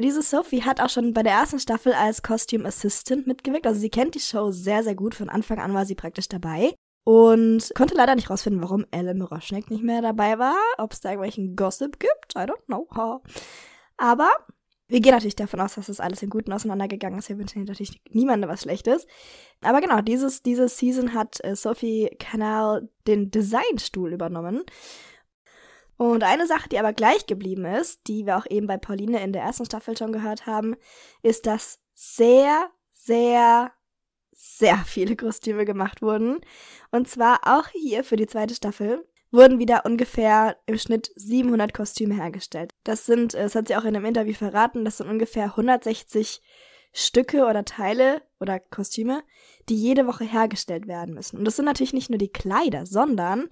Diese Sophie hat auch schon bei der ersten Staffel als Costume Assistant mitgewirkt. Also sie kennt die Show sehr, sehr gut. Von Anfang an war sie praktisch dabei. Und konnte leider nicht rausfinden, warum Ellen Miroschnik nicht mehr dabei war. Ob es da irgendwelchen Gossip gibt. I don't know. Aber wir gehen natürlich davon aus, dass das alles in Guten auseinandergegangen ist. Wir wünschen natürlich niemandem was Schlechtes. Aber genau, dieses, diese Season hat äh, Sophie Canal den Designstuhl übernommen. Und eine Sache, die aber gleich geblieben ist, die wir auch eben bei Pauline in der ersten Staffel schon gehört haben, ist, dass sehr, sehr, sehr viele Kostüme gemacht wurden. Und zwar auch hier für die zweite Staffel wurden wieder ungefähr im Schnitt 700 Kostüme hergestellt. Das sind, das hat sie auch in einem Interview verraten, das sind ungefähr 160 Stücke oder Teile oder Kostüme, die jede Woche hergestellt werden müssen. Und das sind natürlich nicht nur die Kleider, sondern,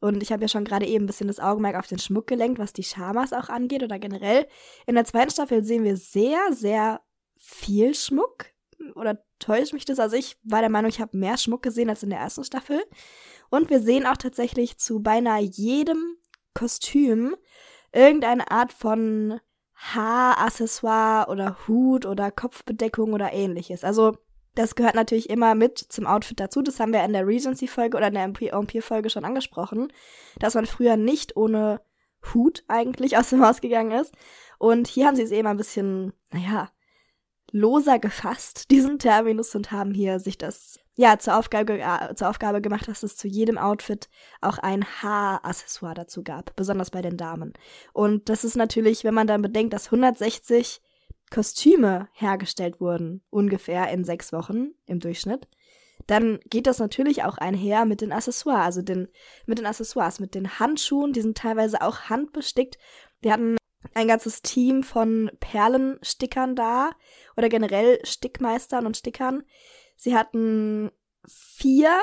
und ich habe ja schon gerade eben ein bisschen das Augenmerk auf den Schmuck gelenkt, was die Schamas auch angeht oder generell. In der zweiten Staffel sehen wir sehr, sehr viel Schmuck. Oder täuscht mich das? Also ich war der Meinung, ich habe mehr Schmuck gesehen als in der ersten Staffel. Und wir sehen auch tatsächlich zu beinahe jedem Kostüm irgendeine Art von Haaraccessoire oder Hut oder Kopfbedeckung oder ähnliches. Also das gehört natürlich immer mit zum Outfit dazu. Das haben wir in der Regency-Folge oder in der Empire-Folge schon angesprochen, dass man früher nicht ohne Hut eigentlich aus dem Haus gegangen ist. Und hier haben sie es eben ein bisschen, naja, loser gefasst, diesen Terminus, und haben hier sich das ja zur Aufgabe, äh, zur Aufgabe gemacht, dass es zu jedem Outfit auch ein Haaraccessoire dazu gab, besonders bei den Damen. Und das ist natürlich, wenn man dann bedenkt, dass 160 Kostüme hergestellt wurden, ungefähr in sechs Wochen im Durchschnitt, dann geht das natürlich auch einher mit den Accessoires, also den, mit den Accessoires, mit den Handschuhen, die sind teilweise auch handbestickt. Wir hatten ein ganzes Team von Perlenstickern da oder generell Stickmeistern und Stickern. Sie hatten vier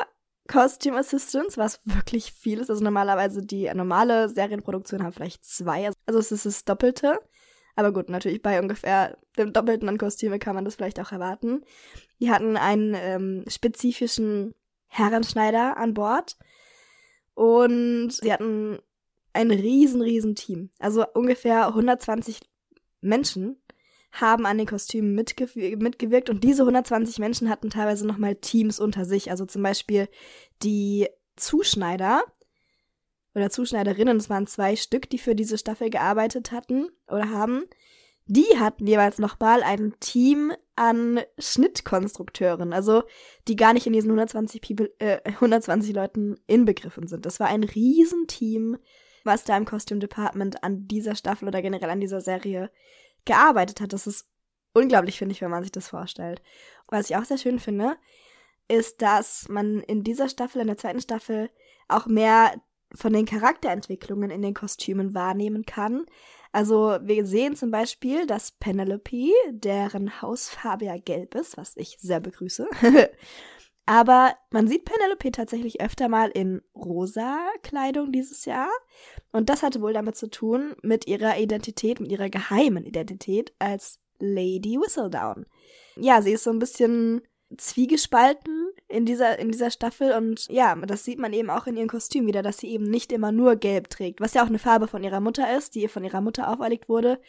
Costume Assistants, was wirklich viel ist. Also normalerweise die normale Serienproduktion haben vielleicht zwei. Also es ist das Doppelte. Aber gut, natürlich bei ungefähr dem Doppelten an Kostüme kann man das vielleicht auch erwarten. Die hatten einen ähm, spezifischen Herrenschneider an Bord. Und sie hatten ein riesen, riesen Team. Also ungefähr 120 Menschen haben an den Kostümen mitgew mitgewirkt und diese 120 Menschen hatten teilweise nochmal Teams unter sich. Also zum Beispiel die Zuschneider oder Zuschneiderinnen, es waren zwei Stück, die für diese Staffel gearbeitet hatten oder haben. die hatten jeweils nochmal ein Team an Schnittkonstrukteuren, also die gar nicht in diesen 120, People, äh, 120 Leuten inbegriffen sind. Das war ein Riesenteam, was da im Costume Department an dieser Staffel oder generell an dieser Serie gearbeitet hat. Das ist unglaublich, finde ich, wenn man sich das vorstellt. Was ich auch sehr schön finde, ist, dass man in dieser Staffel, in der zweiten Staffel, auch mehr von den Charakterentwicklungen in den Kostümen wahrnehmen kann. Also wir sehen zum Beispiel, dass Penelope, deren Hausfarbe ja gelb ist, was ich sehr begrüße, (laughs) aber man sieht Penelope tatsächlich öfter mal in rosa Kleidung dieses Jahr. Und das hatte wohl damit zu tun mit ihrer Identität, mit ihrer geheimen Identität als Lady Whistledown. Ja, sie ist so ein bisschen zwiegespalten in dieser, in dieser Staffel und ja, das sieht man eben auch in ihrem Kostüm wieder, dass sie eben nicht immer nur gelb trägt, was ja auch eine Farbe von ihrer Mutter ist, die ihr von ihrer Mutter auferlegt wurde,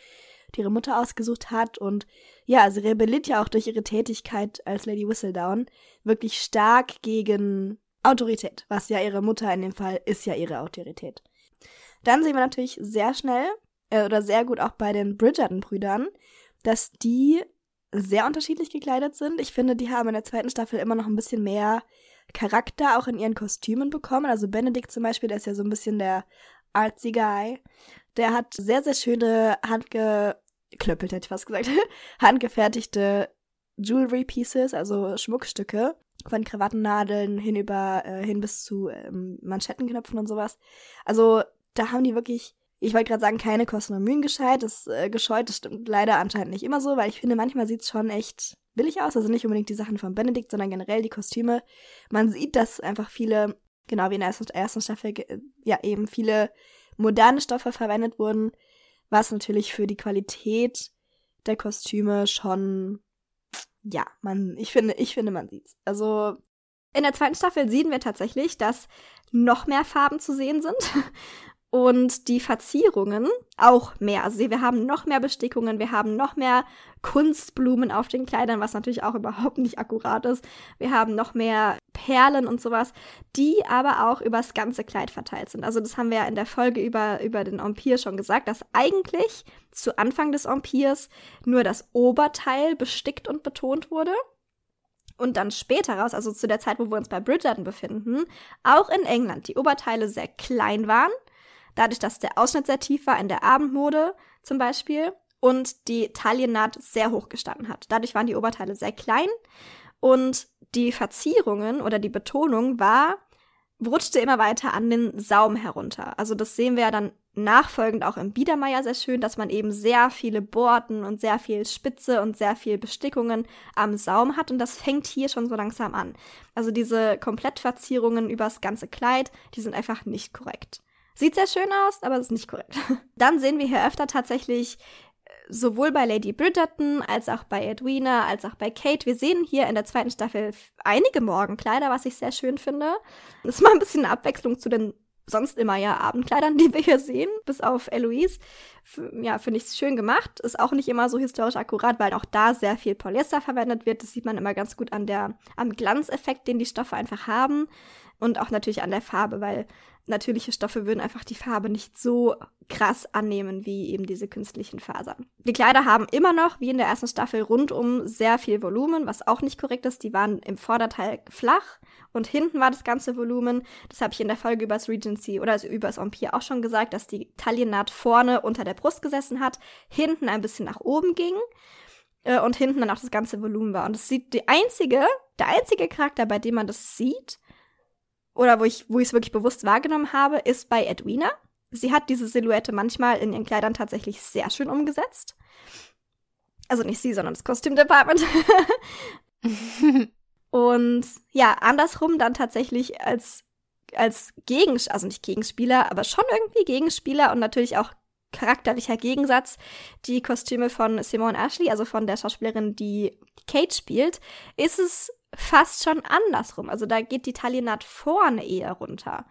die ihre Mutter ausgesucht hat und ja, sie rebelliert ja auch durch ihre Tätigkeit als Lady Whistledown wirklich stark gegen Autorität, was ja ihre Mutter in dem Fall ist ja ihre Autorität. Dann sehen wir natürlich sehr schnell äh, oder sehr gut auch bei den Bridgerton-Brüdern, dass die sehr unterschiedlich gekleidet sind. Ich finde, die haben in der zweiten Staffel immer noch ein bisschen mehr Charakter auch in ihren Kostümen bekommen. Also Benedikt zum Beispiel, der ist ja so ein bisschen der artsy Guy. Der hat sehr, sehr schöne handgeklöppelt, hätte ich fast gesagt, (laughs) handgefertigte Jewelry Pieces, also Schmuckstücke von Krawattennadeln hinüber äh, hin bis zu ähm, Manschettenknöpfen und sowas. Also da haben die wirklich ich wollte gerade sagen, keine Kosten und Mühen gescheit, das, äh, gescheut. Das stimmt leider anscheinend nicht immer so, weil ich finde, manchmal sieht es schon echt billig aus. Also nicht unbedingt die Sachen von Benedikt, sondern generell die Kostüme. Man sieht, dass einfach viele, genau wie in der ersten, Staffel, ja eben viele moderne Stoffe verwendet wurden, was natürlich für die Qualität der Kostüme schon, ja, man, ich finde, ich finde, man sieht's. Also in der zweiten Staffel sehen wir tatsächlich, dass noch mehr Farben zu sehen sind (laughs) und die Verzierungen auch mehr. Also wir haben noch mehr Bestickungen, wir haben noch mehr Kunstblumen auf den Kleidern, was natürlich auch überhaupt nicht akkurat ist. Wir haben noch mehr Perlen und sowas, die aber auch übers ganze Kleid verteilt sind. Also das haben wir ja in der Folge über, über den Empire schon gesagt, dass eigentlich zu Anfang des Empires nur das Oberteil bestickt und betont wurde und dann später raus, also zu der Zeit, wo wir uns bei Bridgerton befinden, auch in England die Oberteile sehr klein waren dadurch, dass der Ausschnitt sehr tief war in der Abendmode zum Beispiel und die Taillennaht sehr hoch gestanden hat. Dadurch waren die Oberteile sehr klein und die Verzierungen oder die Betonung war, rutschte immer weiter an den Saum herunter. Also das sehen wir ja dann nachfolgend auch im Biedermeier sehr schön, dass man eben sehr viele Borten und sehr viel Spitze und sehr viel Bestickungen am Saum hat und das fängt hier schon so langsam an. Also diese Komplettverzierungen übers ganze Kleid, die sind einfach nicht korrekt. Sieht sehr schön aus, aber ist nicht korrekt. (laughs) Dann sehen wir hier öfter tatsächlich äh, sowohl bei Lady Bridgerton als auch bei Edwina als auch bei Kate. Wir sehen hier in der zweiten Staffel einige Morgenkleider, was ich sehr schön finde. Das ist mal ein bisschen eine Abwechslung zu den sonst immer ja Abendkleidern, (laughs) die wir hier sehen, bis auf Eloise. Ja, finde ich schön gemacht. Ist auch nicht immer so historisch akkurat, weil auch da sehr viel Polyester verwendet wird. Das sieht man immer ganz gut an der, am Glanzeffekt, den die Stoffe einfach haben. Und auch natürlich an der Farbe, weil natürliche Stoffe würden einfach die Farbe nicht so krass annehmen wie eben diese künstlichen Fasern. Die Kleider haben immer noch, wie in der ersten Staffel, rundum sehr viel Volumen, was auch nicht korrekt ist. Die waren im Vorderteil flach und hinten war das ganze Volumen. Das habe ich in der Folge über das Regency oder also über das Empire auch schon gesagt, dass die Taillennaht vorne unter der Brust gesessen hat, hinten ein bisschen nach oben ging äh, und hinten dann auch das ganze Volumen war. Und es sieht die einzige, der einzige Charakter, bei dem man das sieht, oder wo ich wo ich es wirklich bewusst wahrgenommen habe, ist bei Edwina. Sie hat diese Silhouette manchmal in ihren Kleidern tatsächlich sehr schön umgesetzt. Also nicht sie, sondern das Kostümdepartment. (laughs) Und ja, andersrum dann tatsächlich als als Gegenspieler, also nicht Gegenspieler, aber schon irgendwie Gegenspieler und natürlich auch charakterlicher Gegensatz die Kostüme von Simone Ashley, also von der Schauspielerin, die Kate spielt, ist es fast schon andersrum. Also da geht die Taillennaht vorne eher runter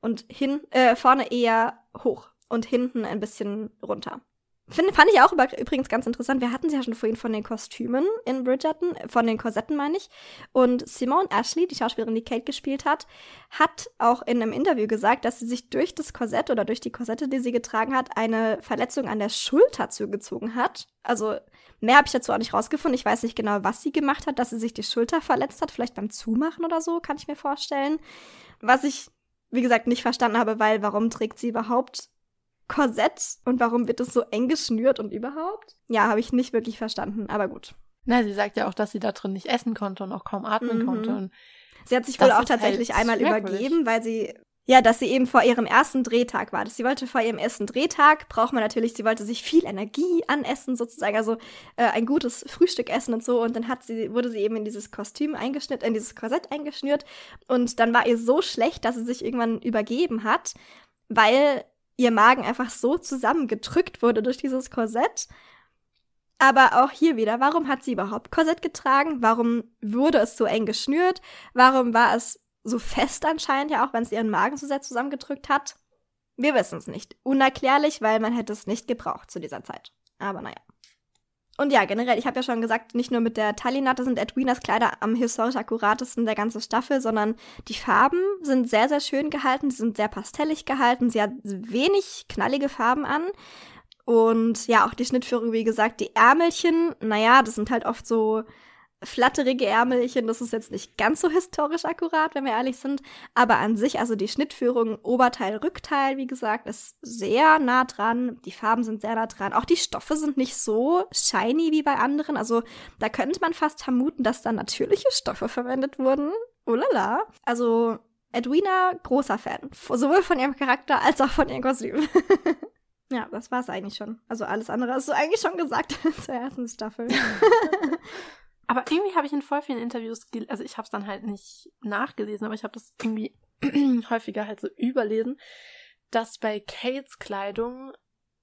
und hin, äh, vorne eher hoch und hinten ein bisschen runter. Find, fand ich auch übrigens ganz interessant. Wir hatten sie ja schon vorhin von den Kostümen in Bridgerton, von den Korsetten meine ich. Und Simone Ashley, die Schauspielerin, die Kate gespielt hat, hat auch in einem Interview gesagt, dass sie sich durch das Korsett oder durch die Korsette, die sie getragen hat, eine Verletzung an der Schulter zugezogen hat. Also mehr habe ich dazu auch nicht rausgefunden. Ich weiß nicht genau, was sie gemacht hat, dass sie sich die Schulter verletzt hat. Vielleicht beim Zumachen oder so, kann ich mir vorstellen. Was ich, wie gesagt, nicht verstanden habe, weil warum trägt sie überhaupt Korsett und warum wird es so eng geschnürt und überhaupt? Ja, habe ich nicht wirklich verstanden, aber gut. Na, sie sagt ja auch, dass sie da drin nicht essen konnte und auch kaum atmen mhm. konnte. Und sie hat sich wohl auch tatsächlich halt einmal übergeben, weil sie ja, dass sie eben vor ihrem ersten Drehtag war. Dass sie wollte vor ihrem ersten Drehtag, braucht man natürlich, sie wollte sich viel Energie anessen, sozusagen, also äh, ein gutes Frühstück essen und so. Und dann hat sie, wurde sie eben in dieses Kostüm eingeschnitten, in dieses Korsett eingeschnürt. Und dann war ihr so schlecht, dass sie sich irgendwann übergeben hat, weil ihr Magen einfach so zusammengedrückt wurde durch dieses Korsett. Aber auch hier wieder, warum hat sie überhaupt Korsett getragen? Warum wurde es so eng geschnürt? Warum war es so fest anscheinend ja auch, wenn es ihren Magen so sehr zusammengedrückt hat? Wir wissen es nicht. Unerklärlich, weil man hätte es nicht gebraucht zu dieser Zeit. Aber naja. Und ja, generell, ich habe ja schon gesagt, nicht nur mit der Talinatte sind Edwinas Kleider am historisch akkuratesten der ganzen Staffel, sondern die Farben sind sehr, sehr schön gehalten, sie sind sehr pastellig gehalten, sie hat wenig knallige Farben an. Und ja, auch die Schnittführung, wie gesagt, die Ärmelchen, naja, das sind halt oft so flatterige Ärmelchen. Das ist jetzt nicht ganz so historisch akkurat, wenn wir ehrlich sind. Aber an sich, also die Schnittführung Oberteil, Rückteil, wie gesagt, ist sehr nah dran. Die Farben sind sehr nah dran. Auch die Stoffe sind nicht so shiny wie bei anderen. Also da könnte man fast vermuten, dass da natürliche Stoffe verwendet wurden. Oh lala. Also Edwina, großer Fan. Sowohl von ihrem Charakter als auch von ihrem Kostüm. (laughs) ja, das war's eigentlich schon. Also alles andere hast du eigentlich schon gesagt (laughs) zur ersten Staffel. (laughs) Aber irgendwie habe ich in voll vielen Interviews, also ich habe es dann halt nicht nachgelesen, aber ich habe das irgendwie (clears throat) häufiger halt so überlesen, dass bei Kates Kleidung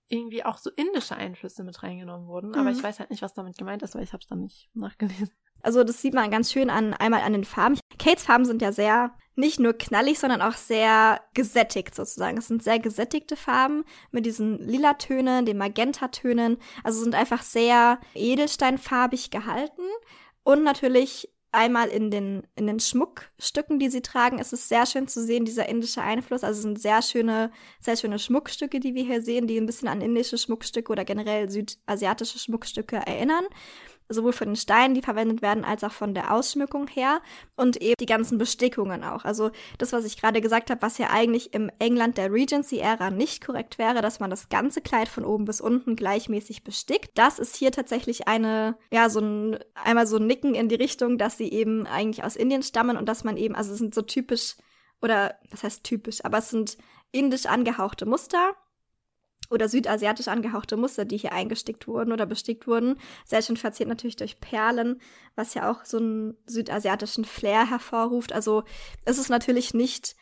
irgendwie auch so indische Einflüsse mit reingenommen wurden. Aber mhm. ich weiß halt nicht, was damit gemeint ist, weil ich habe es dann nicht nachgelesen. Also das sieht man ganz schön an einmal an den Farben. Kates Farben sind ja sehr nicht nur knallig, sondern auch sehr gesättigt sozusagen. Es sind sehr gesättigte Farben mit diesen Lila-Tönen, den Magenta-Tönen. Also sind einfach sehr edelsteinfarbig gehalten. Und natürlich einmal in den, in den Schmuckstücken, die sie tragen, ist es sehr schön zu sehen, dieser indische Einfluss. Also es sind sehr schöne, sehr schöne Schmuckstücke, die wir hier sehen, die ein bisschen an indische Schmuckstücke oder generell südasiatische Schmuckstücke erinnern sowohl von den Steinen, die verwendet werden, als auch von der Ausschmückung her und eben die ganzen Bestickungen auch. Also das, was ich gerade gesagt habe, was ja eigentlich im England der Regency-Ära nicht korrekt wäre, dass man das ganze Kleid von oben bis unten gleichmäßig bestickt. Das ist hier tatsächlich eine, ja, so ein, einmal so ein Nicken in die Richtung, dass sie eben eigentlich aus Indien stammen und dass man eben, also es sind so typisch, oder was heißt typisch, aber es sind indisch angehauchte Muster oder südasiatisch angehauchte Muster, die hier eingestickt wurden oder bestickt wurden. Sehr schön verziert natürlich durch Perlen, was ja auch so einen südasiatischen Flair hervorruft. Also es ist natürlich nicht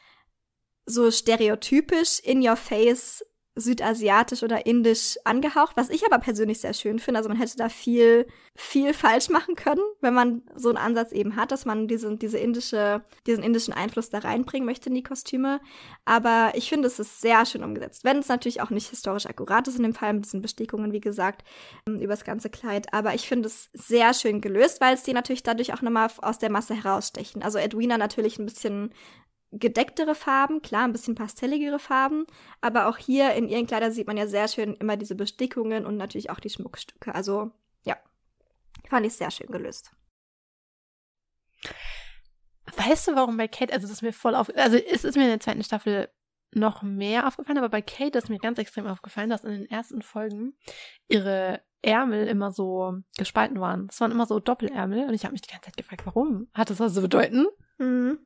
so stereotypisch in your face südasiatisch oder indisch angehaucht, was ich aber persönlich sehr schön finde. Also man hätte da viel, viel falsch machen können, wenn man so einen Ansatz eben hat, dass man diesen, diese indische, diesen indischen Einfluss da reinbringen möchte in die Kostüme. Aber ich finde, es ist sehr schön umgesetzt. Wenn es natürlich auch nicht historisch akkurat ist in dem Fall mit diesen Bestickungen, wie gesagt, ähm, über das ganze Kleid. Aber ich finde es sehr schön gelöst, weil es die natürlich dadurch auch nochmal aus der Masse herausstechen. Also Edwina natürlich ein bisschen gedecktere Farben, klar, ein bisschen pastelligere Farben, aber auch hier in ihren Kleidern sieht man ja sehr schön immer diese Bestickungen und natürlich auch die Schmuckstücke. Also, ja, fand ich sehr schön gelöst. Weißt du, warum bei Kate, also das ist mir voll auf, also es ist mir in der zweiten Staffel noch mehr aufgefallen, aber bei Kate ist mir ganz extrem aufgefallen, dass in den ersten Folgen ihre Ärmel immer so gespalten waren. Es waren immer so Doppelärmel und ich habe mich die ganze Zeit gefragt, warum? Hat das was zu bedeuten? Mhm.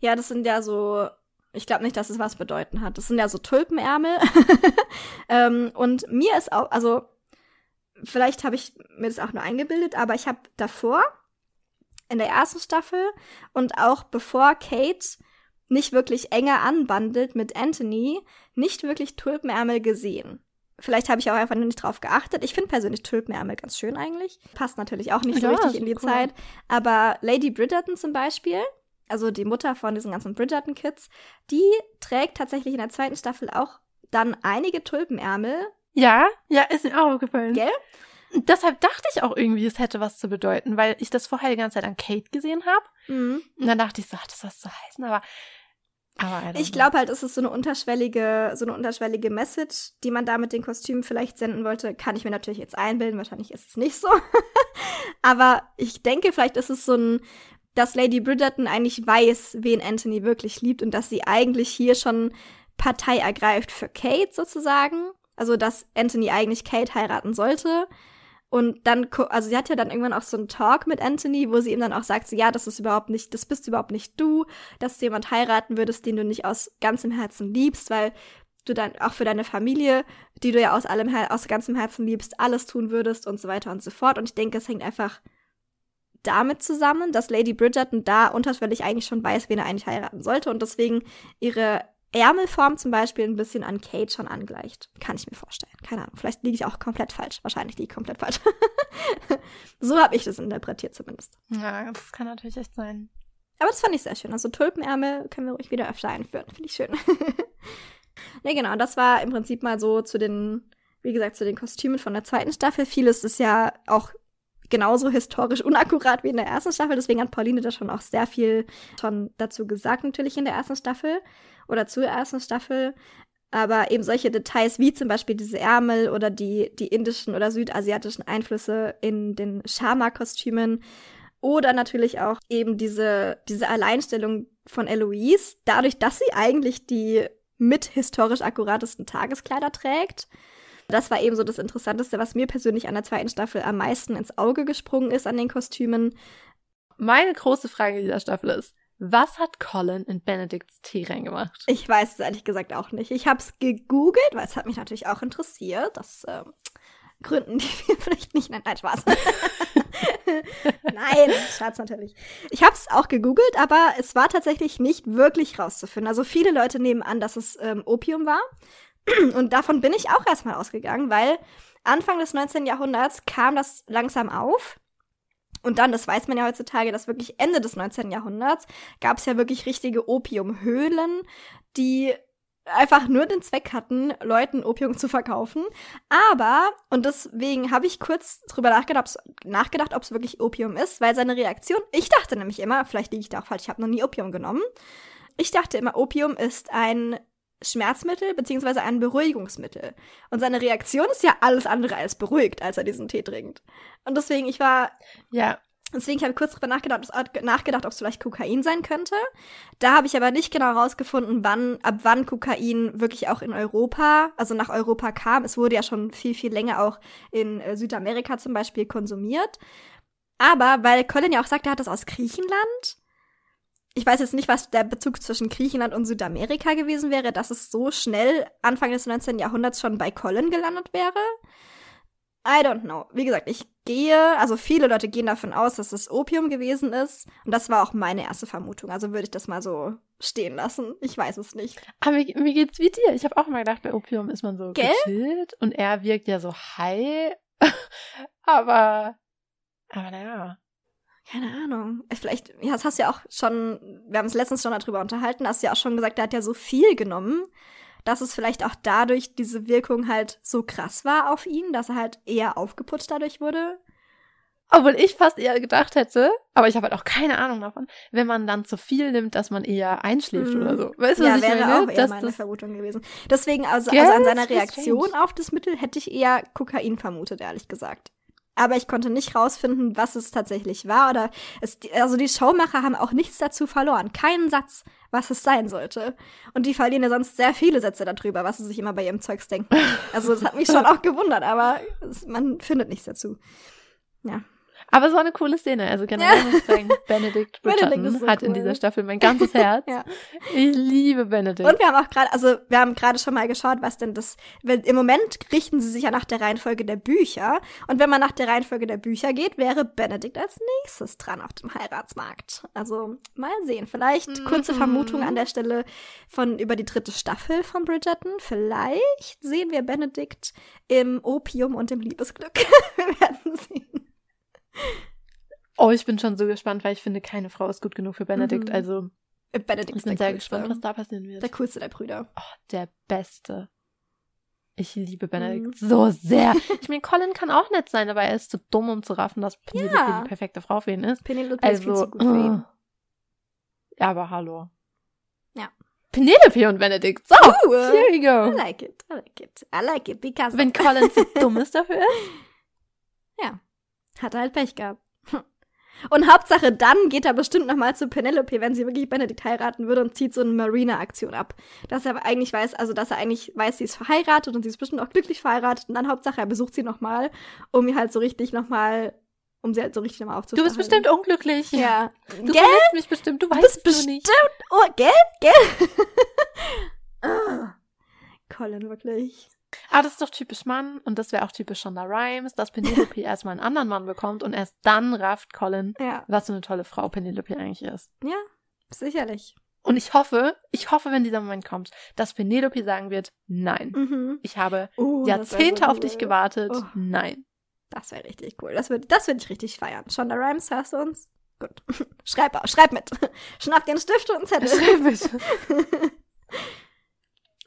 Ja, das sind ja so, ich glaube nicht, dass es was bedeuten hat. Das sind ja so Tulpenärmel. (laughs) ähm, und mir ist auch, also vielleicht habe ich mir das auch nur eingebildet, aber ich habe davor in der ersten Staffel und auch bevor Kate nicht wirklich enger anbandelt mit Anthony, nicht wirklich Tulpenärmel gesehen. Vielleicht habe ich auch einfach nicht drauf geachtet. Ich finde persönlich Tulpenärmel ganz schön eigentlich. Passt natürlich auch nicht so ja, richtig in die cool. Zeit. Aber Lady Bridgerton zum Beispiel, also die Mutter von diesen ganzen Bridgerton-Kids, die trägt tatsächlich in der zweiten Staffel auch dann einige Tulpenärmel Ja, ja, ist mir auch aufgefallen. Gell? Deshalb dachte ich auch irgendwie, es hätte was zu bedeuten, weil ich das vorher die ganze Zeit an Kate gesehen habe. Mhm. Und dann dachte ich so, hat das was zu heißen? Aber, Ich glaube halt, es ist so eine unterschwellige, so eine unterschwellige Message, die man da mit den Kostümen vielleicht senden wollte. Kann ich mir natürlich jetzt einbilden, wahrscheinlich ist es nicht so. (laughs) Aber ich denke, vielleicht ist es so ein, dass Lady Bridgerton eigentlich weiß, wen Anthony wirklich liebt und dass sie eigentlich hier schon Partei ergreift für Kate sozusagen. Also, dass Anthony eigentlich Kate heiraten sollte. Und dann, also sie hat ja dann irgendwann auch so einen Talk mit Anthony, wo sie ihm dann auch sagt, so, ja, das ist überhaupt nicht, das bist überhaupt nicht du, dass du jemand heiraten würdest, den du nicht aus ganzem Herzen liebst, weil du dann auch für deine Familie, die du ja aus allem, aus ganzem Herzen liebst, alles tun würdest und so weiter und so fort. Und ich denke, es hängt einfach damit zusammen, dass Lady Bridgerton da unterschwellig eigentlich schon weiß, wen er eigentlich heiraten sollte und deswegen ihre Ärmelform zum Beispiel ein bisschen an Kate schon angleicht. Kann ich mir vorstellen. Keine Ahnung. Vielleicht liege ich auch komplett falsch. Wahrscheinlich liege ich komplett falsch. (laughs) so habe ich das interpretiert zumindest. Ja, das kann natürlich echt sein. Aber das fand ich sehr schön. Also Tulpenärmel können wir ruhig wieder öfter einführen. Finde ich schön. (laughs) ne, genau. Das war im Prinzip mal so zu den, wie gesagt, zu den Kostümen von der zweiten Staffel. Vieles ist ja auch genauso historisch unakkurat wie in der ersten Staffel. Deswegen hat Pauline da schon auch sehr viel schon dazu gesagt, natürlich in der ersten Staffel oder zur ersten Staffel. Aber eben solche Details wie zum Beispiel diese Ärmel oder die, die indischen oder südasiatischen Einflüsse in den Sharma-Kostümen oder natürlich auch eben diese, diese Alleinstellung von Eloise, dadurch, dass sie eigentlich die mit historisch akkuratesten Tageskleider trägt. Das war eben so das Interessanteste, was mir persönlich an der zweiten Staffel am meisten ins Auge gesprungen ist an den Kostümen. Meine große Frage dieser Staffel ist, was hat Colin in Benedicts Tee reingemacht? Ich weiß es ehrlich gesagt auch nicht. Ich habe es gegoogelt, weil es hat mich natürlich auch interessiert. Das äh, Gründen, die (laughs) wir vielleicht nicht nennen. Nein, Spaß. (laughs) Nein, Schatz natürlich. Ich habe es auch gegoogelt, aber es war tatsächlich nicht wirklich rauszufinden. Also viele Leute nehmen an, dass es ähm, Opium war. Und davon bin ich auch erstmal ausgegangen, weil Anfang des 19. Jahrhunderts kam das langsam auf. Und dann, das weiß man ja heutzutage, dass wirklich Ende des 19. Jahrhunderts gab es ja wirklich richtige Opiumhöhlen, die einfach nur den Zweck hatten, Leuten Opium zu verkaufen. Aber, und deswegen habe ich kurz drüber nachgedacht, ob es wirklich Opium ist, weil seine Reaktion, ich dachte nämlich immer, vielleicht liege ich da auch falsch, ich habe noch nie Opium genommen. Ich dachte immer, Opium ist ein Schmerzmittel beziehungsweise ein Beruhigungsmittel. Und seine Reaktion ist ja alles andere als beruhigt, als er diesen Tee trinkt. Und deswegen, ich war Ja, Deswegen habe ich kurz drüber nachgedacht, nachgedacht ob es vielleicht Kokain sein könnte. Da habe ich aber nicht genau rausgefunden, wann, ab wann Kokain wirklich auch in Europa, also nach Europa kam. Es wurde ja schon viel, viel länger auch in äh, Südamerika zum Beispiel konsumiert. Aber weil Colin ja auch sagt, er hat das aus Griechenland. Ich weiß jetzt nicht, was der Bezug zwischen Griechenland und Südamerika gewesen wäre, dass es so schnell Anfang des 19. Jahrhunderts schon bei Colin gelandet wäre. I don't know. Wie gesagt, ich gehe, also viele Leute gehen davon aus, dass es Opium gewesen ist. Und das war auch meine erste Vermutung. Also würde ich das mal so stehen lassen. Ich weiß es nicht. aber mir, mir geht's wie dir. Ich habe auch mal gedacht, bei Opium ist man so Gell? gechillt und er wirkt ja so high. (laughs) aber, aber naja. Keine Ahnung. Äh, Vielleicht, ja, das hast du ja auch schon, wir haben es letztens schon darüber unterhalten, hast du ja auch schon gesagt, er hat ja so viel genommen, dass es vielleicht auch dadurch diese Wirkung halt so krass war auf ihn, dass er halt eher aufgeputscht dadurch wurde. Obwohl ich fast eher gedacht hätte, aber ich habe halt auch keine Ahnung davon, wenn man dann zu viel nimmt, dass man eher einschläft Mhm. oder so. Weißt du, ja, was ich wäre meine? auch eher Dass meine das- Vermutung gewesen. Deswegen, also, also an seiner Reaktion strange. auf das Mittel hätte ich eher Kokain vermutet, ehrlich gesagt. Aber ich konnte nicht rausfinden, was es tatsächlich war. Oder es, also die Showmacher haben auch nichts dazu verloren. Keinen Satz, was es sein sollte. Und die verlieren ja sonst sehr viele Sätze darüber, was sie sich immer bei ihrem Zeugs denken. Also das hat mich schon (laughs) auch gewundert, aber es, man findet nichts dazu. Ja. Aber es war eine coole Szene. Also generell muss ich sagen, (laughs) Benedict Benedict Bridgerton so hat in cool. dieser Staffel mein ganzes (laughs) Herz. Ja. Ich liebe Benedict. Und wir haben auch gerade, also wir haben gerade schon mal geschaut, was denn das, weil im Moment richten sie sich ja nach der Reihenfolge der Bücher. Und wenn man nach der Reihenfolge der Bücher geht, wäre Benedikt als nächstes dran auf dem Heiratsmarkt. Also mal sehen. Vielleicht kurze Mhm. Vermutung an der Stelle von über die dritte Staffel von Bridgerton. Vielleicht sehen wir Benedikt im Opium und im Liebesglück. (laughs) wir werden sehen. Oh, ich bin schon so gespannt, weil ich finde, keine Frau ist gut genug für Benedict. Mhm. Also Benedikt ich ist bin sehr coolste. gespannt, was da passieren wird. der coolste der Brüder. oh, der Beste. Ich liebe Benedict mhm. so sehr. (laughs) Ich meine, Colin kann auch nett sein, aber er ist zu dumm, um zu raffen, dass Penelope ja. die perfekte Frau für ihn ist. Penelope also, ist viel zu gut für ihn. Ja, aber hallo. Ja. Penelope und Benedict. So, uh, here we go. I like it. I like it. I like it because. Wenn Colin zu (laughs) dumm ist dafür. Ja. Hat er halt Pech gehabt. (laughs) Und Hauptsache, dann geht er bestimmt nochmal zu Penelope, wenn sie wirklich Benedikt heiraten würde und zieht so eine Marina-Aktion ab. Dass er eigentlich weiß, also dass er eigentlich weiß, sie ist verheiratet und sie ist bestimmt auch glücklich verheiratet. Und dann Hauptsache, er besucht sie nochmal, um ihr halt so richtig nochmal, um sie halt so richtig nochmal aufzustellen. Du bist bestimmt unglücklich. Ja. Du gell? mich bestimmt, du, du weißt bist es nicht. Oh, gell? Gell? (laughs) ah. Colin, wirklich. Ah, das ist doch typisch Mann und das wäre auch typisch Shonda Rhimes, dass Penelope (laughs) erstmal einen anderen Mann bekommt und erst dann rafft Colin, ja. was für eine tolle Frau Penelope eigentlich ist. Ja, sicherlich. Und ich hoffe, ich hoffe, wenn dieser Moment kommt, dass Penelope sagen wird, nein. Mhm. Ich habe uh, Jahrzehnte so auf dich gewartet. Oh. Nein. Das wäre richtig cool. Das würde das würd ich richtig feiern. Shonda Rhimes, hörst du uns? Gut. (laughs) schreib, schreib mit. (laughs) Schnapp dir einen Stift und einen Zettel. Schreib mit.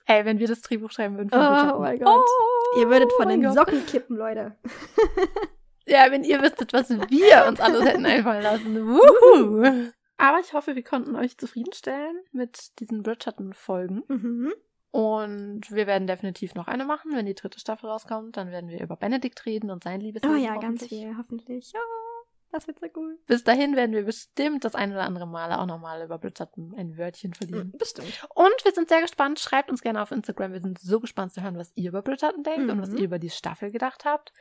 Ey, wenn wir das Drehbuch schreiben würden. Von oh mein Gott. Oh, ihr würdet von den Gott. Socken kippen, Leute. (laughs) ja, wenn ihr wüsstet, was wir uns alles hätten einfallen lassen. Wuhu. Aber ich hoffe, wir konnten euch zufriedenstellen mit diesen Bridgerton-Folgen. Mhm. Und wir werden definitiv noch eine machen, wenn die dritte Staffel rauskommt. Dann werden wir über Benedikt reden und sein Liebesleben. Oh ja, ganz viel, hoffentlich. Oh. Das wird sehr cool. Bis dahin werden wir bestimmt das ein oder andere Mal auch nochmal über Bridgerton ein Wörtchen verlieren. Mm, bestimmt. Und wir sind sehr gespannt. Schreibt uns gerne auf Instagram. Wir sind so gespannt zu hören, was ihr über Bridgerton denkt mhm. und was mhm. ihr über die Staffel gedacht habt.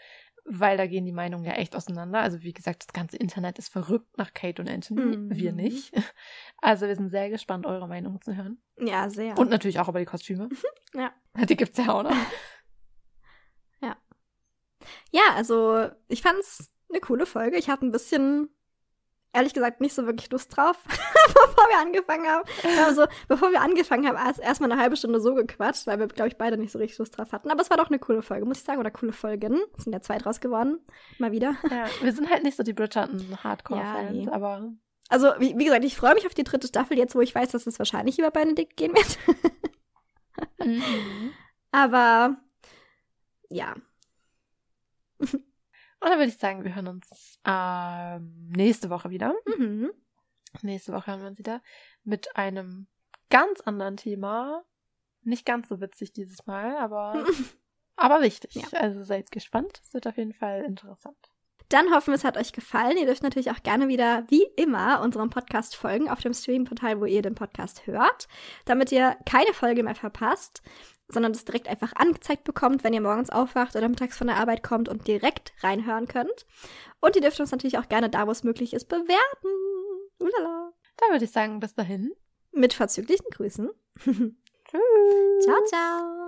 Weil da gehen die Meinungen ja echt auseinander. Also wie gesagt, das ganze Internet ist verrückt nach Kate und Anthony. Mhm. Wir nicht. (laughs) Also wir sind sehr gespannt, eure Meinungen zu hören. Ja, sehr. Und natürlich auch über die Kostüme. (laughs) ja. Die gibt's ja auch noch. (laughs) Ja. Ja, also ich fand's eine coole Folge. Ich hatte ein bisschen, ehrlich gesagt, nicht so wirklich Lust drauf, (laughs) bevor wir angefangen haben. Also, bevor wir angefangen haben, erst erstmal eine halbe Stunde so gequatscht, weil wir, glaube ich, beide nicht so richtig Lust drauf hatten. Aber es war doch eine coole Folge, muss ich sagen, oder coole Folgen. Es sind ja zwei draus geworden. Mal wieder. Ja, wir sind halt nicht so die Bridgerton-Hardcore-Fans, ja, nee. aber. Also, wie, wie, gesagt, ich freue mich auf die dritte Staffel, jetzt wo ich weiß, dass es wahrscheinlich über Benedikt gehen wird. (laughs) mhm. Aber ja. Und dann würde ich sagen, wir hören uns ähm, nächste Woche wieder. Mhm. Nächste Woche hören wir uns wieder mit einem ganz anderen Thema. Nicht ganz so witzig dieses Mal, aber, (laughs) aber wichtig. Ja. Also seid gespannt. Es wird auf jeden Fall interessant. Dann hoffen wir, es hat euch gefallen. Ihr dürft natürlich auch gerne wieder, wie immer, unserem Podcast folgen auf dem Streaming-Portal, wo ihr den Podcast hört, damit ihr keine Folge mehr verpasst sondern das direkt einfach angezeigt bekommt, wenn ihr morgens aufwacht oder mittags von der Arbeit kommt und direkt reinhören könnt. Und ihr dürft uns natürlich auch gerne da, wo es möglich ist, bewerten. Ulala. Da würde ich sagen, bis dahin. Mit verzüglichen Grüßen. (laughs) Tschüss. Ciao, ciao.